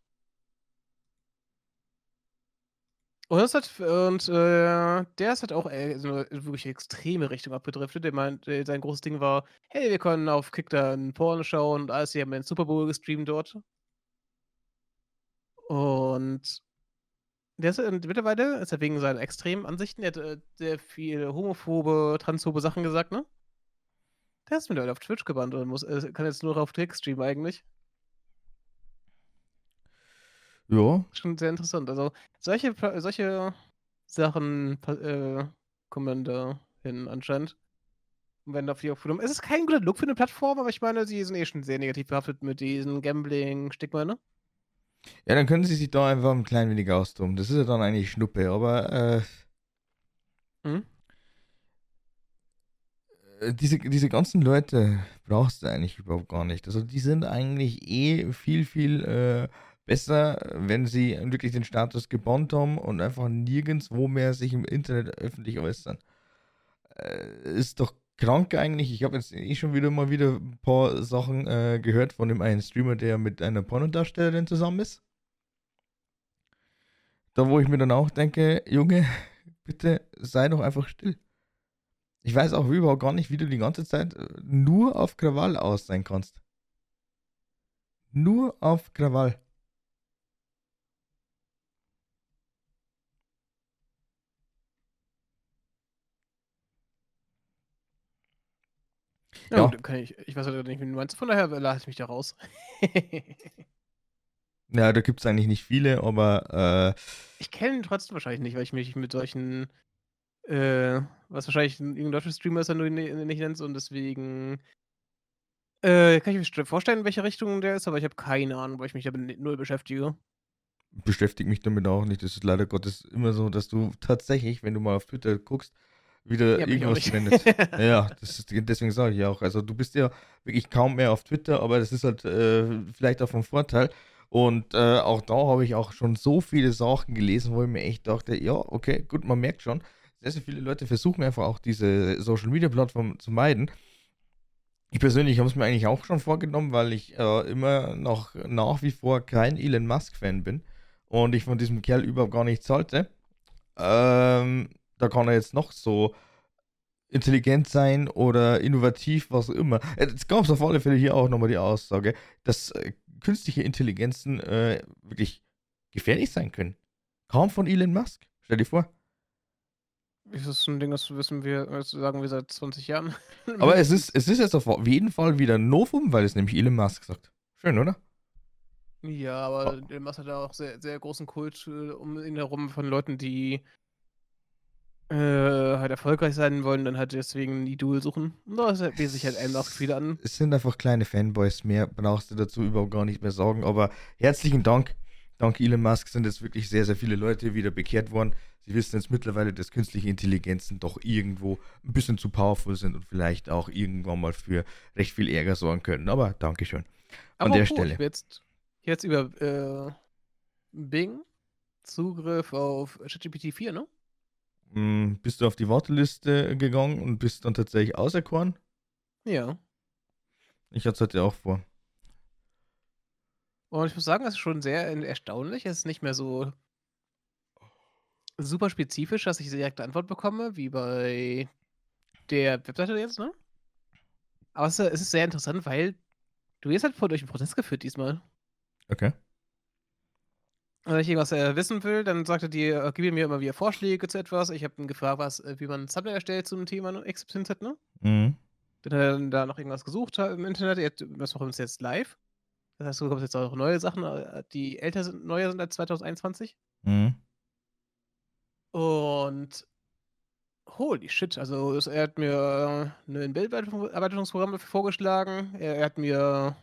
Und, das hat, und äh, der ist halt auch äh, so eine wirklich extreme Richtung abgedriftet. Der meint, äh, sein großes Ding war, hey, wir können auf Kick da einen Porn schauen und alles, die haben den Super Bowl gestreamt dort. Und der ist äh, mittlerweile, ist er wegen seinen extremen Ansichten, der hat äh, sehr viel homophobe, transphobe Sachen gesagt, ne? Der ist mittlerweile auf Twitch gebannt und muss, äh, kann jetzt nur auf Twitch streamen eigentlich. Ja. Schon sehr interessant. Also solche, solche Sachen äh, kommen da hin anscheinend. Und werden dafür auch Es ist kein guter Look für eine Plattform, aber ich meine, sie sind eh schon sehr negativ behaftet mit diesem Gambling-Stigma, ne? Ja, dann können sie sich da einfach ein klein wenig austoben. Das ist ja dann eigentlich Schnuppe, aber äh, hm? Äh, diese, diese ganzen Leute brauchst du eigentlich überhaupt gar nicht. Also die sind eigentlich eh viel, viel äh, besser, wenn sie wirklich den Status gebonnt haben und einfach nirgendwo mehr sich im Internet öffentlich äußern. Äh, ist doch krank eigentlich. Ich habe jetzt eh schon wieder mal wieder ein paar Sachen äh, gehört von dem einen Streamer, der mit einer Pornodarstellerin zusammen ist. Da wo ich mir dann auch denke, Junge, bitte sei doch einfach still. Ich weiß auch überhaupt gar nicht, wie du die ganze Zeit äh, nur auf Krawall aus sein kannst. Nur auf Krawall. Ja, ja. Ich, ich weiß halt nicht, wie du meinst. Von daher lasse ich mich da raus. ja, da gibt es eigentlich nicht viele, aber. Äh, ich kenne ihn trotzdem wahrscheinlich nicht, weil ich mich mit solchen. Äh, was wahrscheinlich ein deutscher Streamer ist, wenn du ihn nicht nennst, und deswegen. Äh, kann ich mir vorstellen, in welche Richtung der ist, aber ich habe keine Ahnung, weil ich mich damit null beschäftige. Beschäftige mich damit auch nicht. Das ist leider Gottes immer so, dass du tatsächlich, wenn du mal auf Twitter guckst, wieder ja, irgendwas spendet. ja, ist, deswegen sage ich auch. Also du bist ja wirklich kaum mehr auf Twitter, aber das ist halt äh, vielleicht auch vom Vorteil. Und äh, auch da habe ich auch schon so viele Sachen gelesen, wo ich mir echt dachte, ja, okay, gut, man merkt schon, sehr, sehr viele Leute versuchen einfach auch diese Social Media Plattform zu meiden. Ich persönlich habe es mir eigentlich auch schon vorgenommen, weil ich äh, immer noch nach wie vor kein Elon Musk-Fan bin und ich von diesem Kerl überhaupt gar nichts halte. Ähm, da kann er jetzt noch so intelligent sein oder innovativ, was auch immer. Jetzt gab es auf alle Fälle hier auch nochmal die Aussage, dass äh, künstliche Intelligenzen äh, wirklich gefährlich sein können. Kaum von Elon Musk. Stell dir vor. Das ist ein Ding, das wissen wir, das sagen wir seit 20 Jahren. Aber es ist, es ist jetzt auf jeden Fall wieder ein Novum, weil es nämlich Elon Musk sagt. Schön, oder? Ja, aber. Elon Musk hat ja auch sehr, sehr großen Kult äh, um ihn herum von Leuten, die äh, halt erfolgreich sein wollen, dann halt deswegen ein Idol suchen. Das bietet sich halt einem auch an. Es sind einfach kleine Fanboys, mehr brauchst du dazu überhaupt gar nicht mehr sagen. Aber herzlichen Dank. Dank Elon Musk sind jetzt wirklich sehr, sehr viele Leute wieder bekehrt worden. Sie wissen jetzt mittlerweile, dass künstliche Intelligenzen doch irgendwo ein bisschen zu powerful sind und vielleicht auch irgendwann mal für recht viel Ärger sorgen können. Aber Dankeschön. An Aber der gut, Stelle. Jetzt, jetzt über äh, Bing Zugriff auf ChatGPT 4, ne? Hm, bist du auf die Warteliste gegangen und bist dann tatsächlich auserkoren? Ja. Ich hatte es heute auch vor. Und ich muss sagen, das ist schon sehr erstaunlich. Es ist nicht mehr so super spezifisch, dass ich direkte Antwort bekomme, wie bei der Webseite jetzt, ne? Aber es ist sehr interessant, weil du wirst halt vor durch den Prozess geführt diesmal. Okay. Wenn ich irgendwas äh, wissen will, dann sagt er dir, äh, gib mir immer wieder Vorschläge zu etwas. Ich habe ihn gefragt, was, äh, wie man ein Thumbnail erstellt zu einem Thema XYZ, ne? Mhm. Dann hat er dann da noch irgendwas gesucht im Internet. Das machen wir uns jetzt live. Das heißt, du bekommst jetzt auch neue Sachen, äh, die älter sind, neuer sind als 2021. Mhm. Und holy shit, also er hat mir ein Bilderarbeitungsprogramm vorgeschlagen. Er, er, hat mir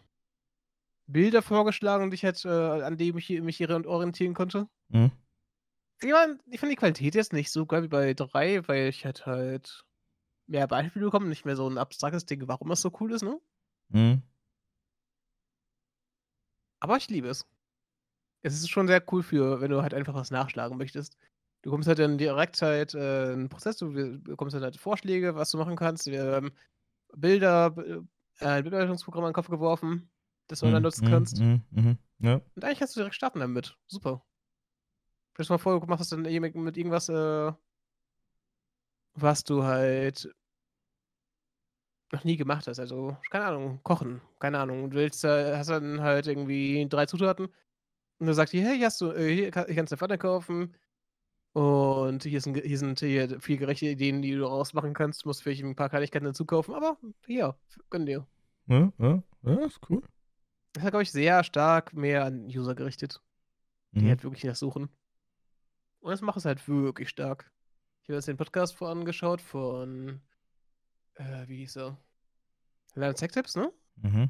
Bilder vorgeschlagen, die ich halt, äh, an denen ich mich hier orientieren konnte. Mhm. Ich, mein, ich finde die Qualität jetzt nicht so geil wie bei 3, weil ich halt halt mehr Beispiele bekomme, nicht mehr so ein abstraktes Ding, warum das so cool ist, ne? Mhm. Aber ich liebe es. Es ist schon sehr cool für, wenn du halt einfach was nachschlagen möchtest. Du kommst halt dann direkt halt äh, einen Prozess, du bekommst halt, halt Vorschläge, was du machen kannst. Wir haben Bilder, äh, ein Bildbearbeitungsprogramm an den Kopf geworfen, das du dann Mhm. nutzen Mhm. kannst. Mhm. Ja. Und eigentlich kannst du direkt starten damit. Super. Stell dir mal vor, du machst das dann mit, irgendwas, äh, was du halt noch nie gemacht hast. Also, keine Ahnung, kochen, keine Ahnung. Du willst, äh, hast dann halt irgendwie drei Zutaten und du sagst dir, hey, hier hast du, äh, hier kann, hier kannst du Pfanne kaufen und hier sind, hier sind hier vier gerechte Ideen, die du daraus machen kannst. Du musst vielleicht ein paar Kleinigkeiten dazu kaufen, aber hier, gönn dir. Ja, ja, ja, ist cool. Das hat, glaube ich, sehr stark mehr an User gerichtet, die Mhm. halt wirklich das suchen. Und das macht es halt wirklich stark. Ich habe jetzt den Podcast vorangeschaut von, äh, wie hieß er? Lerned Tech Tips, ne? Mhm.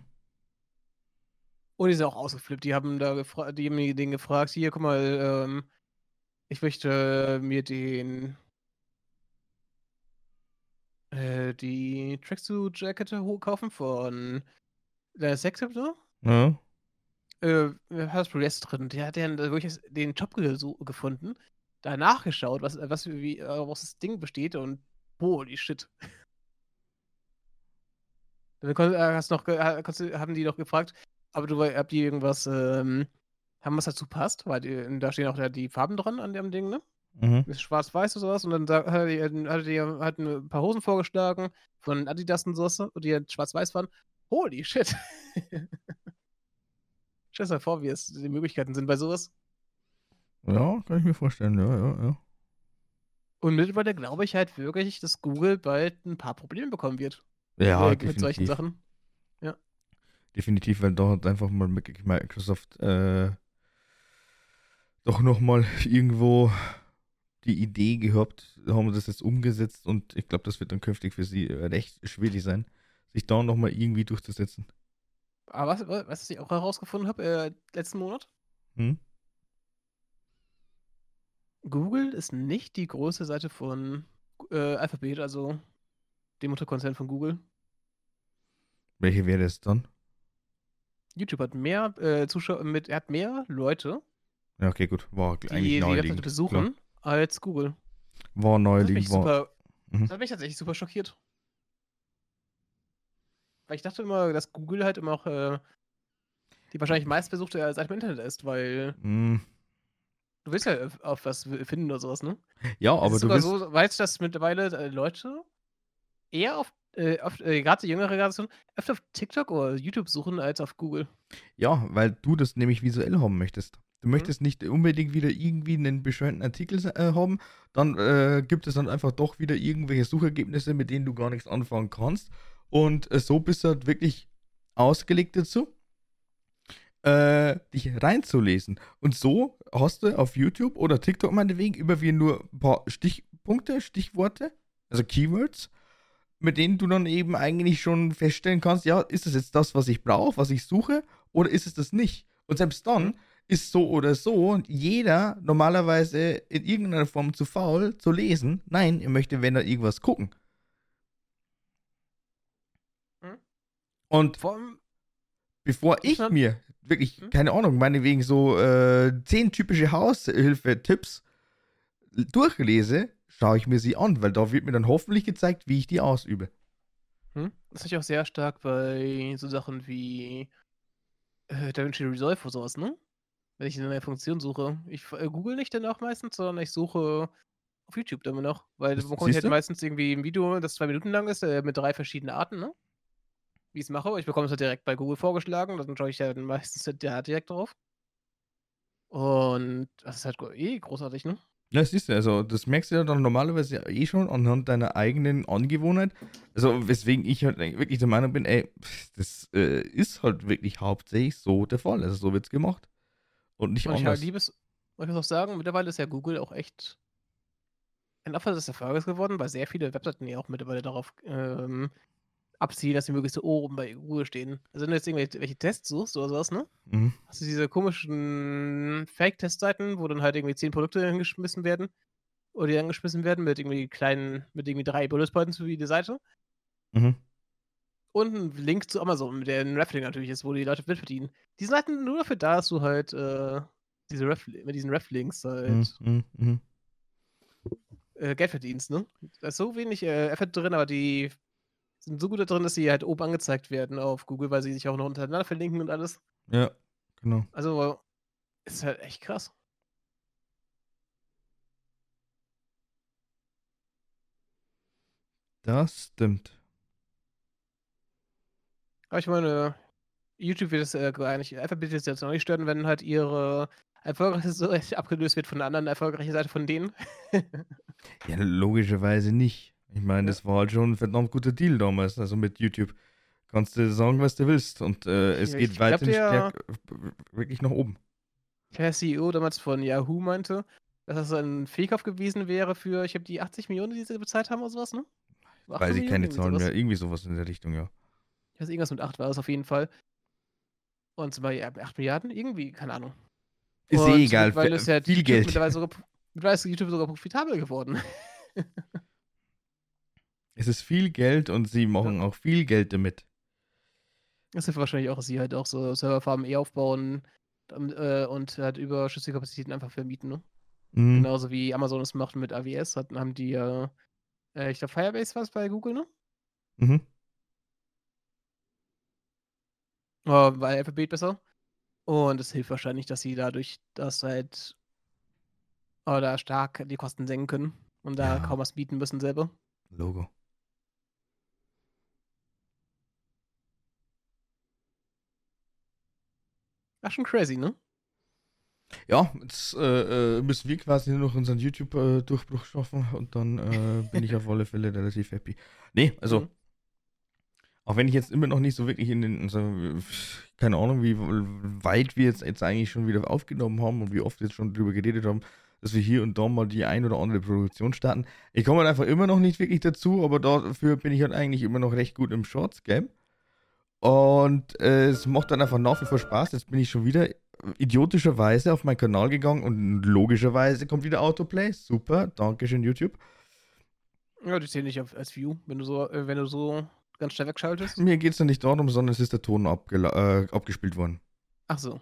Und die sind auch ausgeflippt. Die haben da gefragt, die haben den gefragt, hier, guck mal, ähm, ich möchte mir den äh, die Tracksuit-Jacket kaufen von Lerned Tech Tips, ne? Ja. äh, hast Progress drin. Der hat dann wirklich den Job gesu- gefunden, da nachgeschaut, was, was, wie, äh, was das Ding besteht und holy shit. Dann äh, hast noch, ge- äh, haben die noch gefragt, aber du habt die irgendwas, ähm, haben was dazu passt, weil die, da stehen auch die Farben dran an dem Ding, ne? Mhm. Schwarz-weiß oder sowas und dann hat die, hat die hat ein paar Hosen vorgeschlagen von Adidas und sowas und die halt schwarz-weiß waren. Holy shit. Stell dir mal vor, wie es die Möglichkeiten sind bei sowas. Ja, kann ich mir vorstellen, ja, ja, ja. Und mittlerweile glaube ich halt wirklich, dass Google bald ein paar Probleme bekommen wird. Ja, mit solchen definitiv. Sachen. Definitiv, weil da hat einfach mal Microsoft äh, doch nochmal irgendwo die Idee gehabt, haben das jetzt umgesetzt und ich glaube, das wird dann künftig für sie äh, recht schwierig sein, sich da nochmal irgendwie durchzusetzen. Aber was, was ich auch herausgefunden habe, äh, letzten Monat, Hm? Google ist nicht die große Seite von äh, Alphabet, also dem Mutterkonzern von Google. Welche wäre es dann? YouTube hat mehr äh, Zuschauer mit, er hat mehr Leute, Ja, okay, gut. War die eigentlich die Webseite besuchen, Klar. als Google. War Das hat mich. War, super, Mhm. das hat mich tatsächlich super schockiert. Weil ich dachte immer, dass Google halt immer auch äh, die wahrscheinlich meistbesuchte Seite im Internet ist, weil Hm, du willst ja auf- was finden oder sowas, ne? ja, aber ist du sogar bist. so weit, dass mittlerweile äh, Leute eher auf, äh, auf äh, gerade die jüngere Generation, öfter auf TikTok oder YouTube suchen als auf Google. Ja, weil du das nämlich visuell haben möchtest. Du Mhm. möchtest nicht unbedingt wieder irgendwie einen bescheuerten Artikel äh, haben, dann äh, gibt es dann einfach doch wieder irgendwelche Suchergebnisse, mit denen du gar nichts anfangen kannst. Und äh, so bist du halt wirklich ausgelegt dazu, äh, dich reinzulesen. Und so hast du auf YouTube oder TikTok meinetwegen über wie nur ein paar Stichpunkte, Stichworte, also Keywords, mit denen du dann eben eigentlich schon feststellen kannst, ja, ist es jetzt das, was ich brauche, was ich suche, oder ist es das nicht? Und selbst dann ist so oder so jeder normalerweise in irgendeiner Form zu faul zu lesen. Nein, er möchte, wenn er irgendwas gucken. Und allem, bevor ich mir wirklich, Hm? keine Ahnung, meinetwegen so äh, zehn typische Haushilfe-Tipps durchlese, schaue ich mir sie an, weil da wird mir dann hoffentlich gezeigt, wie ich die ausübe. hm? das ist natürlich auch sehr stark bei so Sachen wie äh, DaVinci Resolve oder sowas, ne? Wenn ich eine neue Funktion suche. Ich äh, google nicht dann auch meistens, sondern ich suche auf YouTube dann immer noch. Weil Das- man siehst halt meistens irgendwie ein Video, das zwei Minuten lang ist, äh, mit drei verschiedenen Arten, ne? Wie ich es mache. Ich bekomme es halt direkt bei Google vorgeschlagen, dann schaue ich ja meistens halt da direkt drauf. Und das ist halt eh großartig, ne? Ja, siehst du, also das merkst du ja dann normalerweise eh schon anhand deiner eigenen Angewohnheit. Also weswegen ich halt wirklich der Meinung bin, ey, das äh, ist halt wirklich hauptsächlich so der Fall. Also so wird es gemacht. Und nicht Und ich anders. liebe es, muss ich auch sagen, mittlerweile ist ja Google auch echt ein Opfer des Erfolges geworden, weil sehr viele Webseiten ja auch mittlerweile darauf ähm, abzielen, dass sie möglichst oben bei Google stehen. Also wenn du jetzt irgendwelche welche Tests suchst oder sowas, ne? Mhm. Hast du diese komischen Fake-Testseiten, wo dann halt irgendwie zehn Produkte hingeschmissen werden oder die angeschmissen werden mit irgendwie kleinen, mit irgendwie drei Bullet Points für jede Seite Mhm. und ein Link zu Amazon, der ein Raffling natürlich ist, wo die Leute mit verdienen. Die sind halt nur dafür da, dass du halt äh, diese mit diesen Ref-Links halt Mhm. Mhm. Mhm. äh, Geld verdienst, ne? Da ist so wenig äh, Effort drin, aber die sind so gut da drin, dass sie halt oben angezeigt werden auf Google, weil sie sich auch noch untereinander verlinken und alles. Ja, genau. Also ist halt echt krass. Das stimmt. Aber ich meine, YouTube wird es äh, gar nicht, Alphabet wird es jetzt noch nicht stören, wenn halt ihre erfolgreiche Seite abgelöst wird von einer anderen erfolgreichen Seite von denen. Ja, logischerweise nicht. Ich meine, das war halt schon ein verdammt guter Deal damals, also mit YouTube. Kannst du sagen, was du willst. Und äh, es geht ich glaub, weiterhin wirklich nach oben. Der CEO damals von Yahoo meinte, dass das ein Fehlkauf gewesen wäre für, ich habe die 80 Millionen, die sie bezahlt haben oder sowas, ne? 8 Weiß ich keine Zahlen mehr. Irgendwie sowas in der Richtung, ja. Ich weiß, irgendwas mit 8 war es auf jeden Fall. Und bei 8 Milliarden, irgendwie, keine Ahnung. Ist eh egal. F- ist ja viel YouTube Geld. Mittlerweile, sogar, mittlerweile ist YouTube sogar profitabel geworden. Es ist viel Geld und sie machen auch viel Geld damit. Das hilft wahrscheinlich auch, dass sie halt auch so Serverfarmen eh aufbauen äh, und halt überschüssige Kapazitäten einfach vermieten, ne? Mhm. Genauso wie Amazon es macht mit AWS, hat, haben die ja, äh, ich glaube Firebase war es bei Google, ne? Mhm. Äh, bei Alphabet besser. Und es hilft wahrscheinlich, dass sie dadurch, dass halt oder stark die Kosten senken können und da Ja. kaum was bieten müssen selber. Logo. Ach, schon crazy, ne? Ja, jetzt äh, äh, müssen wir quasi nur noch unseren YouTube-Durchbruch schaffen und dann äh, bin ich auf alle Fälle relativ happy. Nee, also, Mhm. auch wenn ich jetzt immer noch nicht so wirklich in den, also, keine Ahnung, wie weit wir jetzt, jetzt eigentlich schon wieder aufgenommen haben und wie oft wir jetzt schon drüber geredet haben, dass wir hier und da mal die ein oder andere Produktion starten. Ich komme halt einfach immer noch nicht wirklich dazu, aber dafür bin ich halt eigentlich immer noch recht gut im Shorts-Game. Und äh, es macht dann einfach nach wie vor Spaß. Jetzt bin ich schon wieder idiotischerweise auf meinen Kanal gegangen und logischerweise kommt wieder Autoplay. Super, Dankeschön YouTube. Ja, die zählen nicht als View, wenn du so, äh, wenn du so ganz schnell wegschaltest. Mir geht es nicht darum, sondern es ist der Ton äh, abgespielt worden. Ach so.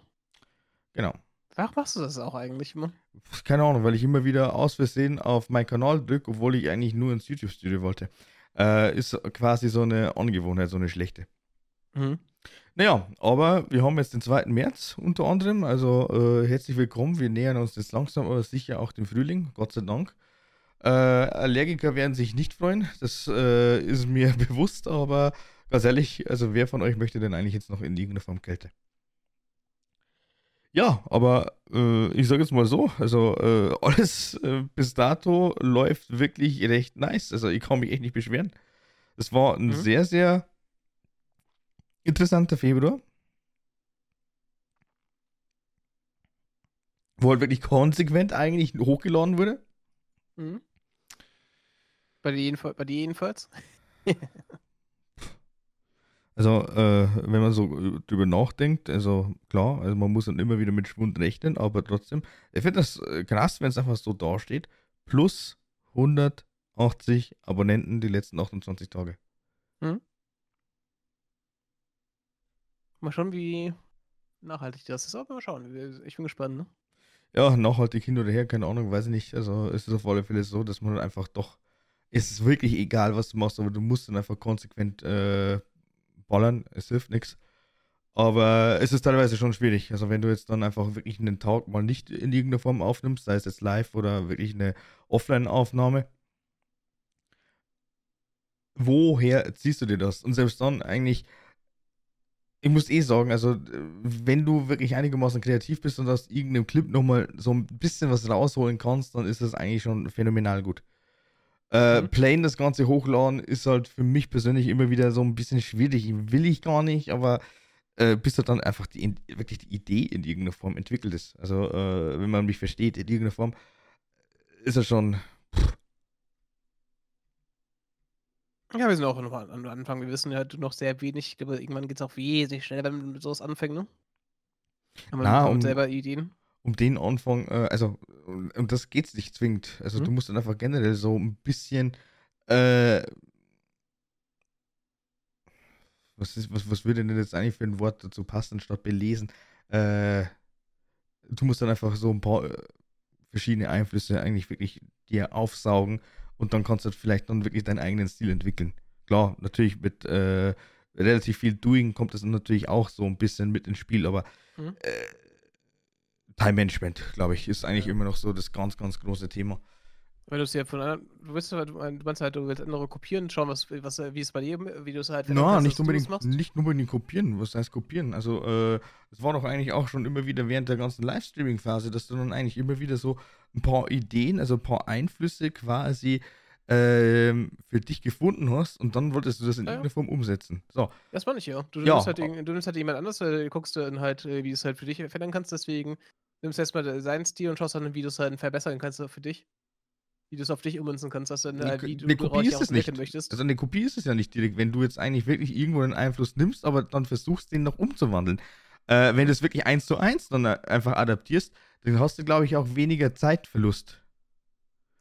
Genau. Warum machst du das auch eigentlich immer? Keine Ahnung, weil ich immer wieder aus Versehen auf meinen Kanal drücke, obwohl ich eigentlich nur ins YouTube-Studio wollte. Äh, ist quasi so eine Angewohnheit, so eine schlechte. Mhm. Naja, aber wir haben jetzt den 2. März unter anderem, also äh, herzlich willkommen. Wir nähern uns jetzt langsam aber sicher auch dem Frühling, Gott sei Dank. Äh, Allergiker werden sich nicht freuen, das äh, ist mir bewusst, aber ganz ehrlich, also wer von euch möchte denn eigentlich jetzt noch in irgendeiner Form Kälte? Ja, aber äh, ich sage jetzt mal so, also äh, alles äh, bis dato läuft wirklich recht nice. Also ich kann mich echt nicht beschweren. Es war ein Mhm. sehr, sehr interessanter Februar. Wo halt wirklich konsequent eigentlich hochgeladen wurde. Mhm. Bei dir, jedenfalls, bei dir jedenfalls? Also, äh, wenn man so drüber nachdenkt, also klar, also man muss dann immer wieder mit Schwund rechnen, aber trotzdem, ich finde das äh, krass, wenn es einfach so dasteht. Plus 180 Abonnenten die letzten 28 Tage. Mal schauen, wie nachhaltig das ist. Aber mal schauen. Ich bin gespannt, ne? Ja, nachhaltig hin oder her, keine Ahnung, weiß ich nicht. Also es ist auf alle Fälle so, dass man dann einfach doch, es ist wirklich egal, was du machst, aber du musst dann einfach konsequent äh, ballern, es hilft nichts. Aber es ist teilweise schon schwierig. Also wenn du jetzt dann einfach wirklich einen Tag mal nicht in irgendeiner Form aufnimmst, sei es jetzt live oder wirklich eine Offline-Aufnahme, woher ziehst du dir das? Und selbst dann eigentlich, ich muss eh sagen, also wenn du wirklich einigermaßen kreativ bist und aus irgendeinem Clip nochmal so ein bisschen was rausholen kannst, dann ist das eigentlich schon phänomenal gut. Äh, mhm. Plain das Ganze hochladen ist halt für mich persönlich immer wieder so ein bisschen schwierig. Will ich gar nicht, aber äh, bis da dann einfach die, wirklich die Idee in irgendeiner Form entwickelt ist. Also, äh, wenn man mich versteht, in irgendeiner Form, ist er schon. Pff. Ja, wir sind auch noch am Anfang. Wir wissen ja halt noch sehr wenig. Ich glaube, irgendwann geht es auch wesentlich schneller, wenn man mit sowas anfängt, ne? Aber man Na, um, selber Ideen. Um den Anfang, äh, also, um das geht es nicht zwingend. Also, mhm. du musst dann einfach generell so ein bisschen äh, was, ist, was, was würde denn jetzt eigentlich für ein Wort dazu passen, statt belesen? Äh, du musst dann einfach so ein paar äh, verschiedene Einflüsse eigentlich wirklich dir aufsaugen und dann kannst du vielleicht dann wirklich deinen eigenen Stil entwickeln. Klar, natürlich mit äh, relativ viel Doing kommt das natürlich auch so ein bisschen mit ins Spiel, aber mhm. äh, Time Management, glaube ich, ist eigentlich ja. immer noch so das ganz, ganz große Thema. Weil du es ja von anderen, du, willst, du meinst halt, du willst andere kopieren, schauen, was, was, wie es bei dir, wie du es halt No, kannst, nicht unbedingt, machst. nicht unbedingt kopieren, was heißt kopieren? Also, äh, es war doch eigentlich auch schon immer wieder während der ganzen Livestreaming-Phase, dass du dann eigentlich immer wieder so ein paar Ideen, also ein paar Einflüsse quasi ähm, für dich gefunden hast und dann wolltest du das in ja, irgendeiner Form umsetzen. So. Das meine ich ja. Du, ja. Nimmst halt, du nimmst halt jemand anders, äh, guckst dann halt, äh, wie du es halt für dich verändern kannst, deswegen nimmst du erstmal seinen Stil und schaust dann, wie du es halt verbessern kannst für dich wie du es auf dich ummünzen kannst, dass du eine, eine, wie du eine Kopie ist es nicht. möchtest. Also eine Kopie ist es ja nicht direkt, wenn du jetzt eigentlich wirklich irgendwo einen Einfluss nimmst, aber dann versuchst, den noch umzuwandeln. Äh, wenn du es wirklich eins zu eins dann einfach adaptierst, dann hast du, glaube ich, auch weniger Zeitverlust.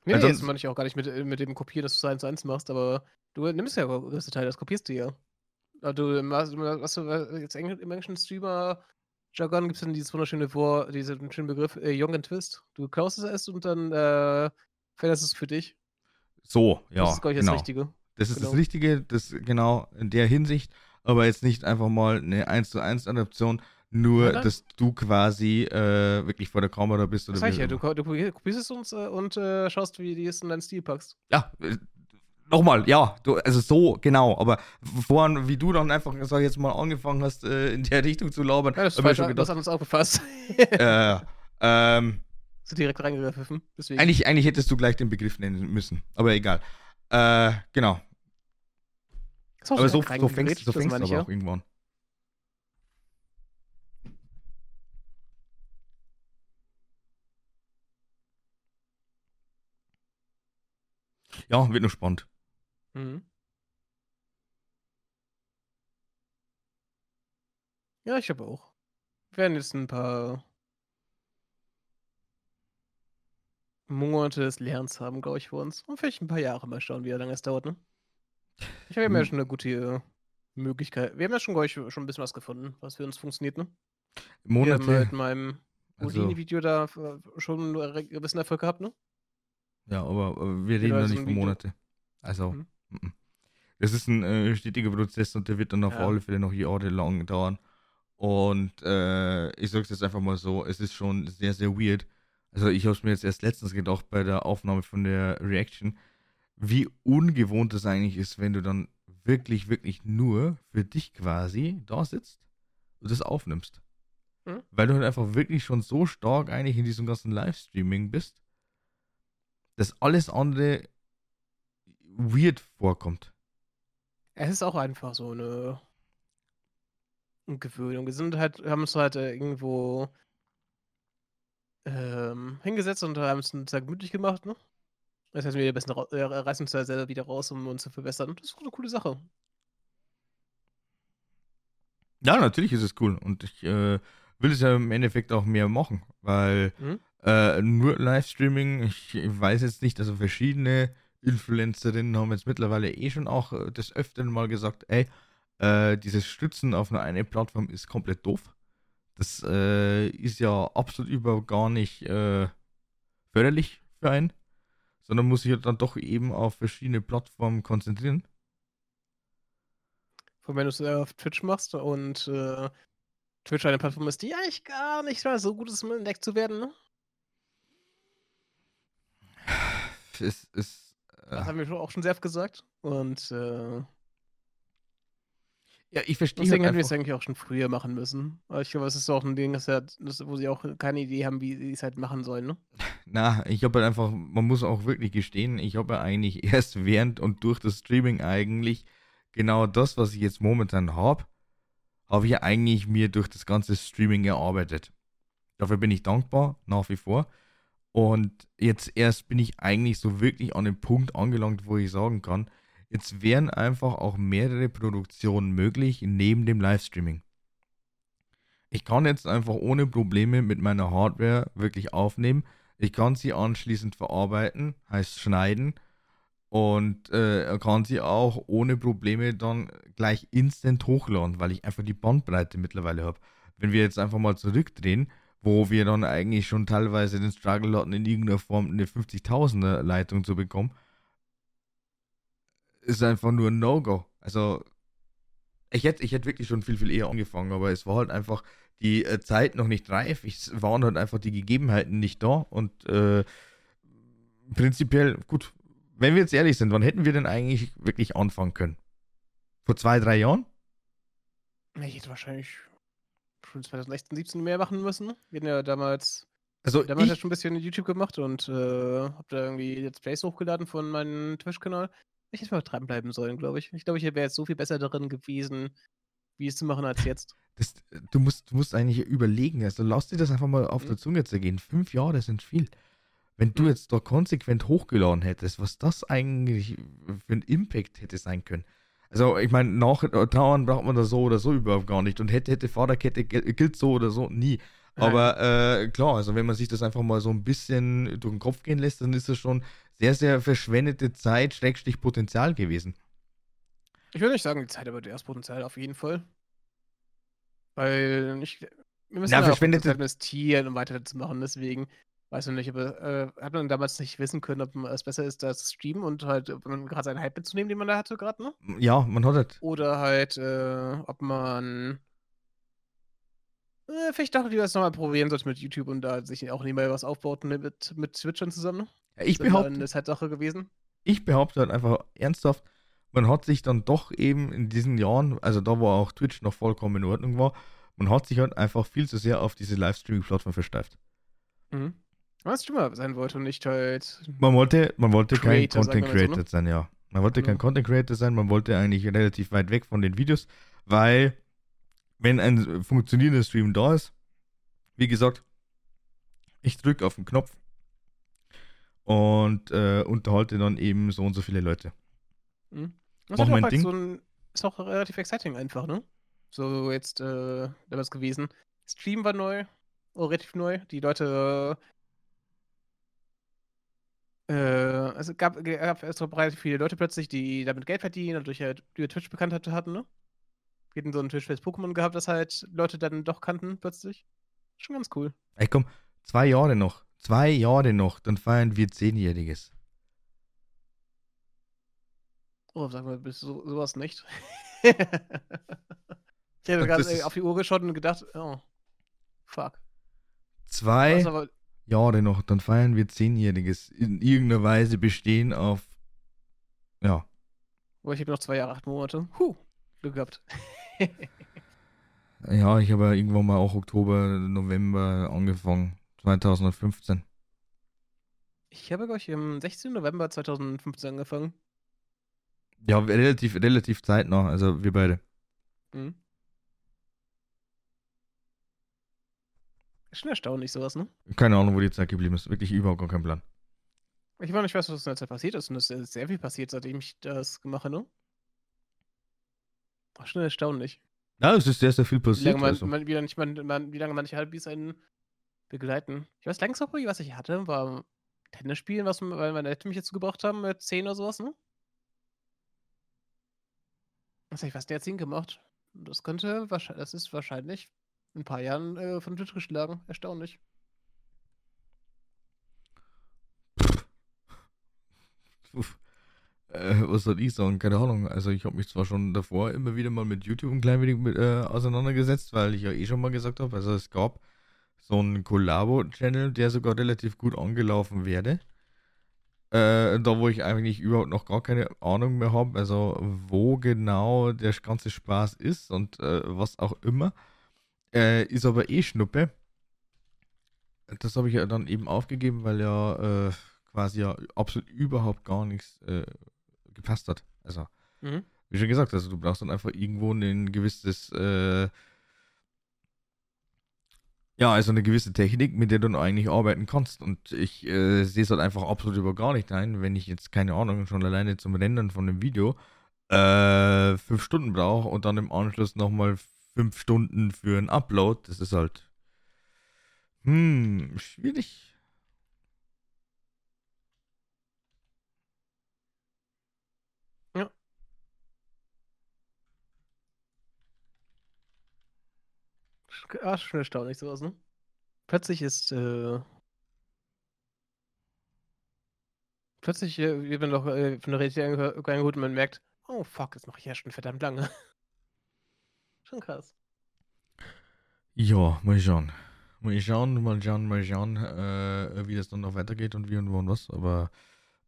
Nee, das meine ich auch gar nicht mit, mit dem Kopieren, dass du es eins zu eins machst, aber du nimmst ja größte Teil, das kopierst du ja. Du machst, was du jetzt im englischen Streamer Jargon gibt es dann dieses wunderschöne Vor, diesen schönen Begriff äh, Young and Twist. Du klaust es erst und dann äh, ist es für dich. So, ja. Das ist, glaube ich, genau. das Richtige. Das ist genau. das Richtige, das genau in der Hinsicht, aber jetzt nicht einfach mal eine 1 zu 1 Adaption, nur ja, dass du quasi äh, wirklich vor der Kamera bist. Oder das heißt ja, du, du kopierst es uns äh, und äh, schaust, wie du es in deinen Stil packst. Ja, äh, nochmal, ja, du, also so, genau, aber vorhin, wie du dann einfach, sag ich jetzt mal, angefangen hast, äh, in der Richtung zu labern. Ja, das schon gedacht, das hat uns aufgefasst. äh, ähm, so direkt reingegriffen. Eigentlich, eigentlich hättest du gleich den Begriff nennen müssen, aber egal. Äh, genau. Aber so, so fängst, so fängst du aber ja. auch irgendwann. Ja, wird nur spannend. Mhm. Ja, ich habe auch. Wir werden jetzt ein paar Monate des Lernens haben, glaube ich, vor uns. Und vielleicht ein paar Jahre mal schauen, wie lange es dauert, ne? Ich habe ja hm. schon eine gute äh, Möglichkeit. Wir haben ja schon, glaube ich, schon ein bisschen was gefunden, was für uns funktioniert, ne? Monate. Wir haben mit meinem also Houdini-Video da äh, schon einen gewissen Erfolg gehabt, ne? Ja, aber wir reden noch nicht von Monate. Also, mhm. M das ist ein äh, stetiger Prozess und der wird dann auf ja. alle Fälle noch jahrelang dauern. Und äh, ich sage es jetzt einfach mal so, es ist schon sehr, sehr weird, also ich habe es mir jetzt erst letztens gedacht bei der Aufnahme von der Reaction, wie ungewohnt das eigentlich ist, wenn du dann wirklich, wirklich nur für dich quasi da sitzt und das aufnimmst. Hm? Weil du halt einfach wirklich schon so stark eigentlich in diesem ganzen Livestreaming bist, dass alles andere weird vorkommt. Es ist auch einfach so eine Gewöhnung. Wir sind halt, haben uns halt äh, irgendwo ähm, hingesetzt und haben es sehr gemütlich gemacht, ne? Das heißt, wir besten äh, reißen uns da selber wieder raus, um uns zu verbessern. Das ist eine coole Sache. Ja, natürlich ist es cool. Und ich äh, will es ja im Endeffekt auch mehr machen, weil mhm. äh, nur Livestreaming, ich weiß jetzt nicht, also verschiedene Influencerinnen haben jetzt mittlerweile eh schon auch äh, des Öfteren mal gesagt, ey, äh, dieses Stützen auf einer eine Plattform ist komplett doof. Das äh, ist ja absolut überhaupt gar nicht äh, förderlich für einen, sondern muss sich ja dann doch eben auf verschiedene Plattformen konzentrieren. Von wenn du es äh, auf Twitch machst und äh, Twitch eine Plattform ist, die eigentlich gar nicht mal so gut ist, um entdeckt zu werden, ne? Es ist. Äh, das haben wir auch schon sehr oft gesagt. Und äh, Ja, ich verstehe Deswegen hätten wir es eigentlich auch schon früher machen müssen. Aber ich glaube, es ist auch ein Ding, das, wo sie auch keine Idee haben, wie sie es halt machen sollen, ne? na, ich habe halt einfach, man muss auch wirklich gestehen, ich habe ja eigentlich erst während und durch das Streaming eigentlich genau das, was ich jetzt momentan habe, habe ich ja eigentlich mir durch das ganze Streaming erarbeitet. Dafür bin ich dankbar, nach wie vor. Und jetzt erst bin ich eigentlich so wirklich an dem Punkt angelangt, wo ich sagen kann, jetzt wären einfach auch mehrere Produktionen möglich neben dem Livestreaming. Ich kann jetzt einfach ohne Probleme mit meiner Hardware wirklich aufnehmen. Ich kann sie anschließend verarbeiten, heißt schneiden. Und äh, kann sie auch ohne Probleme dann gleich instant hochladen, weil ich einfach die Bandbreite mittlerweile habe. Wenn wir jetzt einfach mal zurückdrehen, wo wir dann eigentlich schon teilweise den Struggle hatten, in irgendeiner Form eine 50.000er Leitung zu bekommen, ist einfach nur ein No-Go. Also, ich hätte, ich hätte wirklich schon viel, viel eher angefangen, aber es war halt einfach die äh, Zeit noch nicht reif. Es waren halt einfach die Gegebenheiten nicht da und äh, prinzipiell, gut, wenn wir jetzt ehrlich sind, wann hätten wir denn eigentlich wirklich anfangen können? Vor zwei, drei Jahren? Ich hätte wahrscheinlich schon 2016, 17 mehr machen müssen. Wir hatten ja damals, Also, damals ja ich, schon ein bisschen YouTube gemacht und äh, hab da irgendwie Let's Plays hochgeladen von meinem Twitch-Kanal. Ich hätte mal dranbleiben sollen, glaube ich. Ich glaube, ich wäre jetzt so viel besser darin gewesen, wie es zu machen als jetzt. das, du, musst, du musst eigentlich überlegen, also lass dir das einfach mal auf Mhm. der Zunge zergehen. Fünf Jahre sind viel. Wenn du Mhm. jetzt da konsequent hochgeladen hättest, was das eigentlich für ein Impact hätte sein können. Also, ich meine, nachtrauern braucht man da so oder so überhaupt gar nicht. Und hätte, hätte, Vaterkette gel- gilt so oder so nie. Nein. Aber äh, klar, also wenn man sich das einfach mal so ein bisschen durch den Kopf gehen lässt, dann ist das schon sehr, sehr verschwendete Zeit, Schrägstrich Potenzial gewesen. Ich würde nicht sagen, die Zeit aber das Potenzial auf jeden Fall. Weil ich, wir müssen Ja, ja, auch verschwendete- Zeit investieren, um weiterzumachen. Deswegen weiß ich nicht, aber äh, hat man damals nicht wissen können, ob man- es besser ist, das Streamen und halt, ob man gerade seinen Hype mitzunehmen, den man da hatte gerade, ne? Ja, man hat halt Oder halt, äh, ob man äh, vielleicht doch lieber das nochmal probieren sollte mit YouTube und da sich auch nebenbei was aufbaut ne, mit, mit Twitchern zusammen. Ich behaupte, eine Zeitsache gewesen. ich behaupte halt einfach ernsthaft, man hat sich dann doch eben in diesen Jahren, also da wo auch Twitch noch vollkommen in Ordnung war, man hat sich halt einfach viel zu sehr auf diese Livestreaming-Plattform versteift. Mhm. Was Streamer sein wollte und nicht halt. Man wollte, man wollte kein Creator, sagen Content mal so, ne? Creator sein, ja. Man wollte kein Genau. Content Creator sein, man wollte eigentlich relativ weit weg von den Videos, weil wenn ein funktionierender Stream da ist, wie gesagt, ich drücke auf den Knopf und äh, unterhalte dann eben so und so viele Leute. Mhm. Das Mach ist, auch mein halt Ding. so ein, ist auch relativ exciting einfach, ne? So jetzt äh, damals gewesen. Stream war neu, oh, relativ neu. Die Leute. Äh, also gab, gab es gab relativ viele Leute plötzlich, die damit Geld verdienen und durch halt über Twitch Bekanntheit hatten, ne? Wir hatten so ein Twitch-Face Pokémon gehabt, das halt Leute dann doch kannten plötzlich. Schon ganz cool. Ey komm, zwei Jahre noch, zwei Jahre noch, dann feiern wir Zehnjähriges. Oh, sag mal, bist du so, sowas nicht? ich hätte gerade ist- auf die Uhr geschaut und gedacht, oh, fuck. Zwei aber, Jahre noch, dann feiern wir Zehnjähriges. In irgendeiner Weise bestehen auf, ja, Oh, ich habe noch zwei Jahre, acht Monate. Huh, Glück gehabt. Ja, ich habe ja irgendwann mal auch Oktober, November angefangen. 2015. Ich habe, glaube ich, am 16. November 2015 angefangen. Ja, relativ, relativ zeitnah, also wir beide. Mhm. Ist schon erstaunlich, sowas, ne? Keine Ahnung, wo die Zeit geblieben ist. Wirklich überhaupt gar kein Plan. Ich meine, ich weiß, was in der Zeit passiert ist und es ist sehr viel passiert, seitdem ich das gemacht habe, ne? War schon erstaunlich. Ja, es ist sehr, sehr viel Wie lange, passiert. man, Also. man, wie, lange, man, man, wie lange manche Hobbys einen begleiten. Ich weiß, Hobby, was ich hatte, war Tennis spielen, was weil meine Eltern mich dazu gebracht haben, mit 10 oder sowas, ne? Was habe ich was der 10 gemacht? Das könnte wahrscheinlich, das ist wahrscheinlich in ein paar Jahren äh, von Tisch geschlagen. Erstaunlich. Uff. Äh, was soll ich sagen? Keine Ahnung. Also ich habe mich zwar schon davor immer wieder mal mit YouTube ein klein wenig mit, äh, auseinandergesetzt, weil ich ja eh schon mal gesagt habe, also es gab so einen Collabo-Channel, der sogar relativ gut angelaufen wäre. Äh, da, wo ich eigentlich überhaupt noch gar keine Ahnung mehr habe, also wo genau der ganze Spaß ist und äh, was auch immer. Äh, ist aber eh Schnuppe. Das habe ich ja dann eben aufgegeben, weil ja äh, quasi ja absolut überhaupt gar nichts äh, gepasst hat. Also, Mhm. wie schon gesagt, also du brauchst dann einfach irgendwo ein gewisses, äh, ja, also eine gewisse Technik, mit der du eigentlich arbeiten kannst. Und ich äh, sehe es halt einfach absolut über gar nicht ein, wenn ich jetzt keine Ahnung schon alleine zum Rendern von einem Video äh, fünf Stunden brauche und dann im Anschluss nochmal fünf Stunden für einen Upload. Das ist halt, hm, schwierig. Ah, schon erstaunlich sowas, ne? Plötzlich ist, äh, plötzlich äh, wird man doch äh, von der Realität eingeholt und man merkt, oh fuck, das mache ich ja schon verdammt lange. schon krass. Ja, mal schauen. Mal schauen, mal schauen, mal schauen, äh, wie das dann noch weitergeht und wie und wo und was. Aber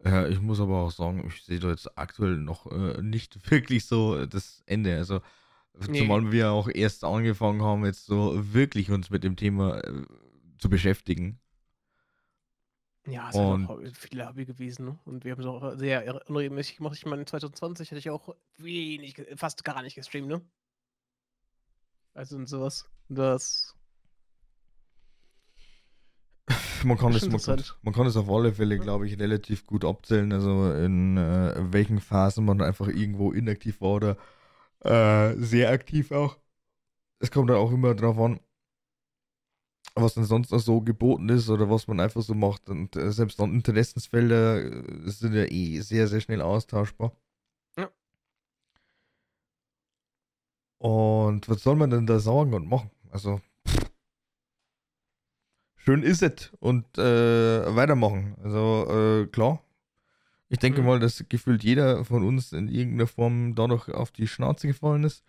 äh, ich muss aber auch sagen, ich sehe da jetzt aktuell noch äh, nicht wirklich so das Ende. Also, Nee. zumal wir auch erst angefangen haben, jetzt so wirklich uns mit dem Thema äh, zu beschäftigen. Ja, es ist halt auch viele Hobby gewesen, ne? Und wir haben es auch sehr unregelmäßig gemacht. Ich meine, 2020 hatte ich auch wenig, fast gar nicht gestreamt, ne? Also und sowas. Das. Man kann, es, man, kann, man kann es auf alle Fälle, glaube ich, relativ gut abzählen, also in äh, welchen Phasen man einfach irgendwo inaktiv war oder äh, sehr aktiv auch. Es kommt dann auch immer drauf an, was denn sonst noch so geboten ist oder was man einfach so macht. Und äh, selbst dann Interessensfelder äh, sind ja eh sehr, sehr schnell austauschbar. Ja. Und was soll man denn da sagen und machen? Also, schön ist es und äh, weitermachen. Also, äh, klar. Ich denke Mhm. mal, dass gefühlt jeder von uns in irgendeiner Form dadurch auf die Schnauze gefallen ist.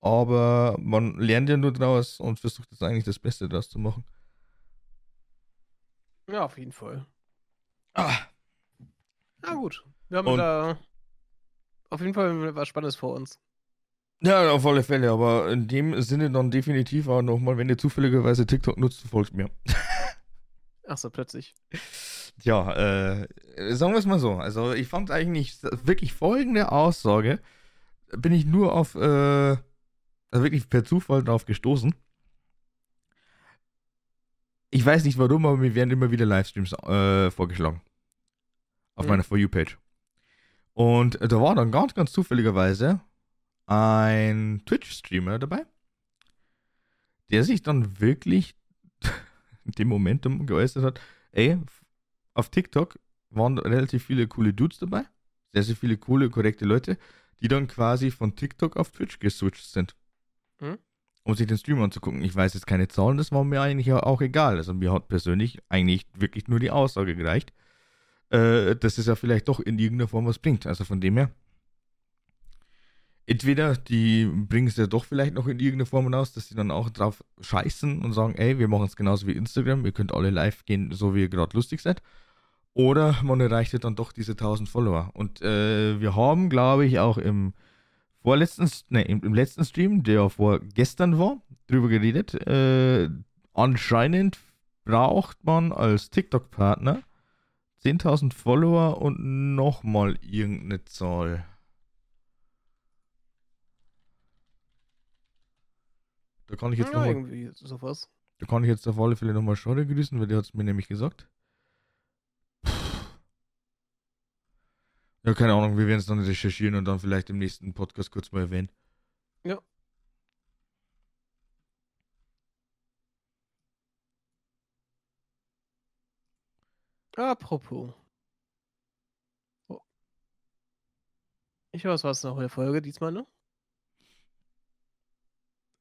Aber man lernt ja nur draus und versucht jetzt eigentlich das Beste daraus zu machen. Ja, auf jeden Fall. Ah, Na gut. Wir haben Und- da auf jeden Fall was Spannendes vor uns. ja, auf alle Fälle. Aber in dem Sinne dann definitiv auch nochmal, wenn ihr zufälligerweise TikTok nutzt, folgt mir. Achso, plötzlich. Tja, äh, sagen wir es mal so. Also ich fand eigentlich wirklich folgende Aussage, bin ich nur auf, äh, also wirklich per Zufall drauf gestoßen. Ich weiß nicht warum, aber mir werden immer wieder Livestreams äh, vorgeschlagen. Auf Mhm. meiner For You-Page. Und da war dann ganz, ganz zufälligerweise ein Twitch-Streamer dabei, der sich dann wirklich in dem Momentum geäußert hat, ey, auf TikTok waren relativ viele coole Dudes dabei, sehr, sehr viele coole, korrekte Leute, die dann quasi von TikTok auf Twitch geswitcht sind. Mhm. Um sich den Stream anzugucken. Ich weiß jetzt keine Zahlen, das war mir eigentlich auch egal. Also mir hat persönlich eigentlich wirklich nur die Aussage gereicht, äh, dass es ja vielleicht doch in irgendeiner Form was bringt. Also von dem her. Entweder die bringen es ja doch vielleicht noch in irgendeiner Form hinaus, dass sie dann auch drauf scheißen und sagen, ey, wir machen es genauso wie Instagram, ihr könnt alle live gehen, so wie ihr gerade lustig seid. Oder man erreicht ja dann doch diese 1000 Follower. Und äh, wir haben, glaube ich, auch im vorletzten, ne, im, im letzten Stream, der vor gestern war, drüber geredet. Äh, anscheinend braucht man als TikTok-Partner 10.000 Follower und nochmal irgendeine Zahl. Da kann ich jetzt ja, nochmal da kann ich jetzt auf alle Fälle nochmal Schade grüßen, weil der hat es mir nämlich gesagt. Ja, keine Ahnung, wir werden es dann recherchieren und dann vielleicht im nächsten Podcast kurz mal erwähnen. Ja. Apropos. Oh. Ich weiß, was noch in der Folge diesmal, ne?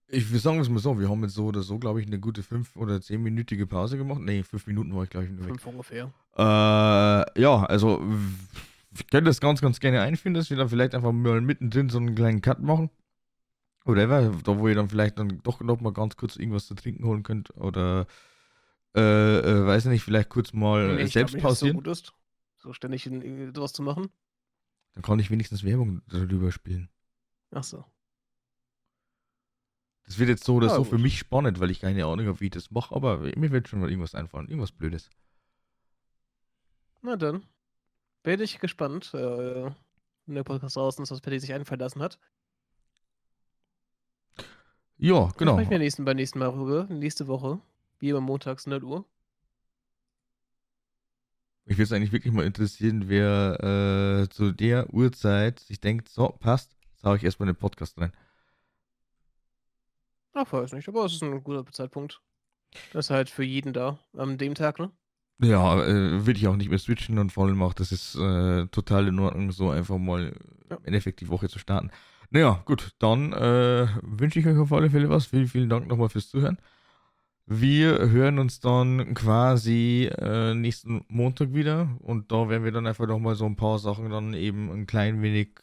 Ich will sagen es mal so, wir haben jetzt so oder so, glaube ich, eine gute 5- oder 10-minütige Pause gemacht. Nee, 5 Minuten war ich, glaube ich, nur weg. Fünf ungefähr. Äh, ja, also wir können das ganz, ganz gerne einführen, dass wir dann vielleicht einfach mal mittendrin so einen kleinen Cut machen. Whatever, da wo ihr dann vielleicht dann doch noch mal ganz kurz irgendwas zu trinken holen könnt oder äh, äh, weiß nicht, vielleicht kurz mal Nee, selbst glaub pausieren. So gut ist. so ständig in, in, sowas zu machen. Dann kann ich wenigstens Werbung darüber spielen. Ach so. Das wird jetzt so oder Ja, so gut. für mich spannend, weil ich keine Ahnung habe, wie ich das mache, aber mir wird schon mal irgendwas einfallen, irgendwas Blödes. Na dann. Bin ich gespannt, äh, wenn der Podcast draußen ist, was Patty sich einfallen lassen hat. Ja, genau. Sprechen wir nächsten, beim nächsten Mal rüber. Nächste Woche. Wie immer montags 0 Uhr. Mich würde es eigentlich wirklich mal interessieren, wer äh, zu der Uhrzeit sich denkt, so, passt, sage ich erstmal in den Podcast rein. Ach, weiß nicht, aber es ist ein guter Zeitpunkt. Das ist halt für jeden da. An dem Tag, ne? Ja, äh, will ich auch nicht mehr switchen und vor allem auch, das ist äh, total in Ordnung, so einfach mal im Endeffekt die Woche zu starten. Naja, gut, dann äh, wünsche ich euch auf alle Fälle was. Vielen, vielen Dank nochmal fürs Zuhören. Wir hören uns dann quasi äh, nächsten Montag wieder und da werden wir dann einfach nochmal so ein paar Sachen dann eben ein klein wenig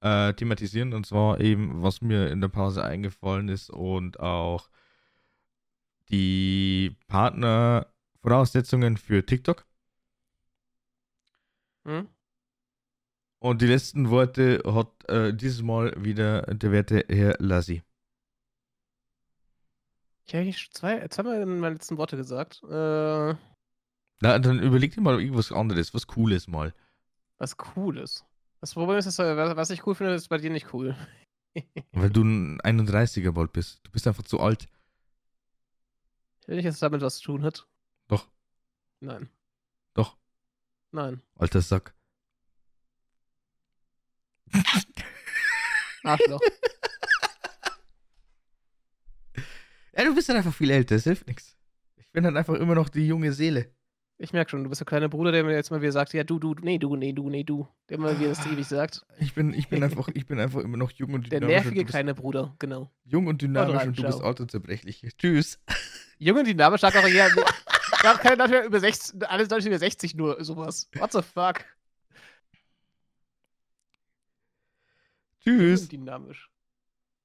äh, thematisieren und zwar eben, was mir in der Pause eingefallen ist und auch die Partnervoraussetzungen für TikTok. Hm? Und die letzten Worte hat äh, dieses Mal wieder der werte Herr Lassi. Ich habe eigentlich zwei, zweimal in meine letzten Worte gesagt. Äh, Na, dann überleg dir mal irgendwas anderes, was Cooles mal. was Cooles. Das Problem ist, dass, äh, was ich cool finde, ist bei dir nicht cool. Weil du ein 31er bald bist. Du bist einfach zu alt. Ich will nicht, dass es damit was zu tun hat. Nein. Doch. Nein. Alter Sack. Arschloch. Ja, du bist dann einfach viel älter, es hilft nichts. Ich bin dann einfach immer noch die junge Seele. Ich merke schon, du bist der kleine Bruder, der mir jetzt mal wieder sagt, ja, du, du, nee, du, nee, du, nee, du. Der immer wieder das ewig sagt. Ich bin, ich bin einfach, ich bin einfach immer noch jung und Der dynamisch. und nervige kleine Bruder, genau. Jung und dynamisch rein, und du bist alt und zerbrechlich. Tschüss. Junge Dynamisch sagt auch eher, sagt keine Leute über 60, alles Leute über 60 nur sowas. What the fuck? Tschüss. Dynamisch.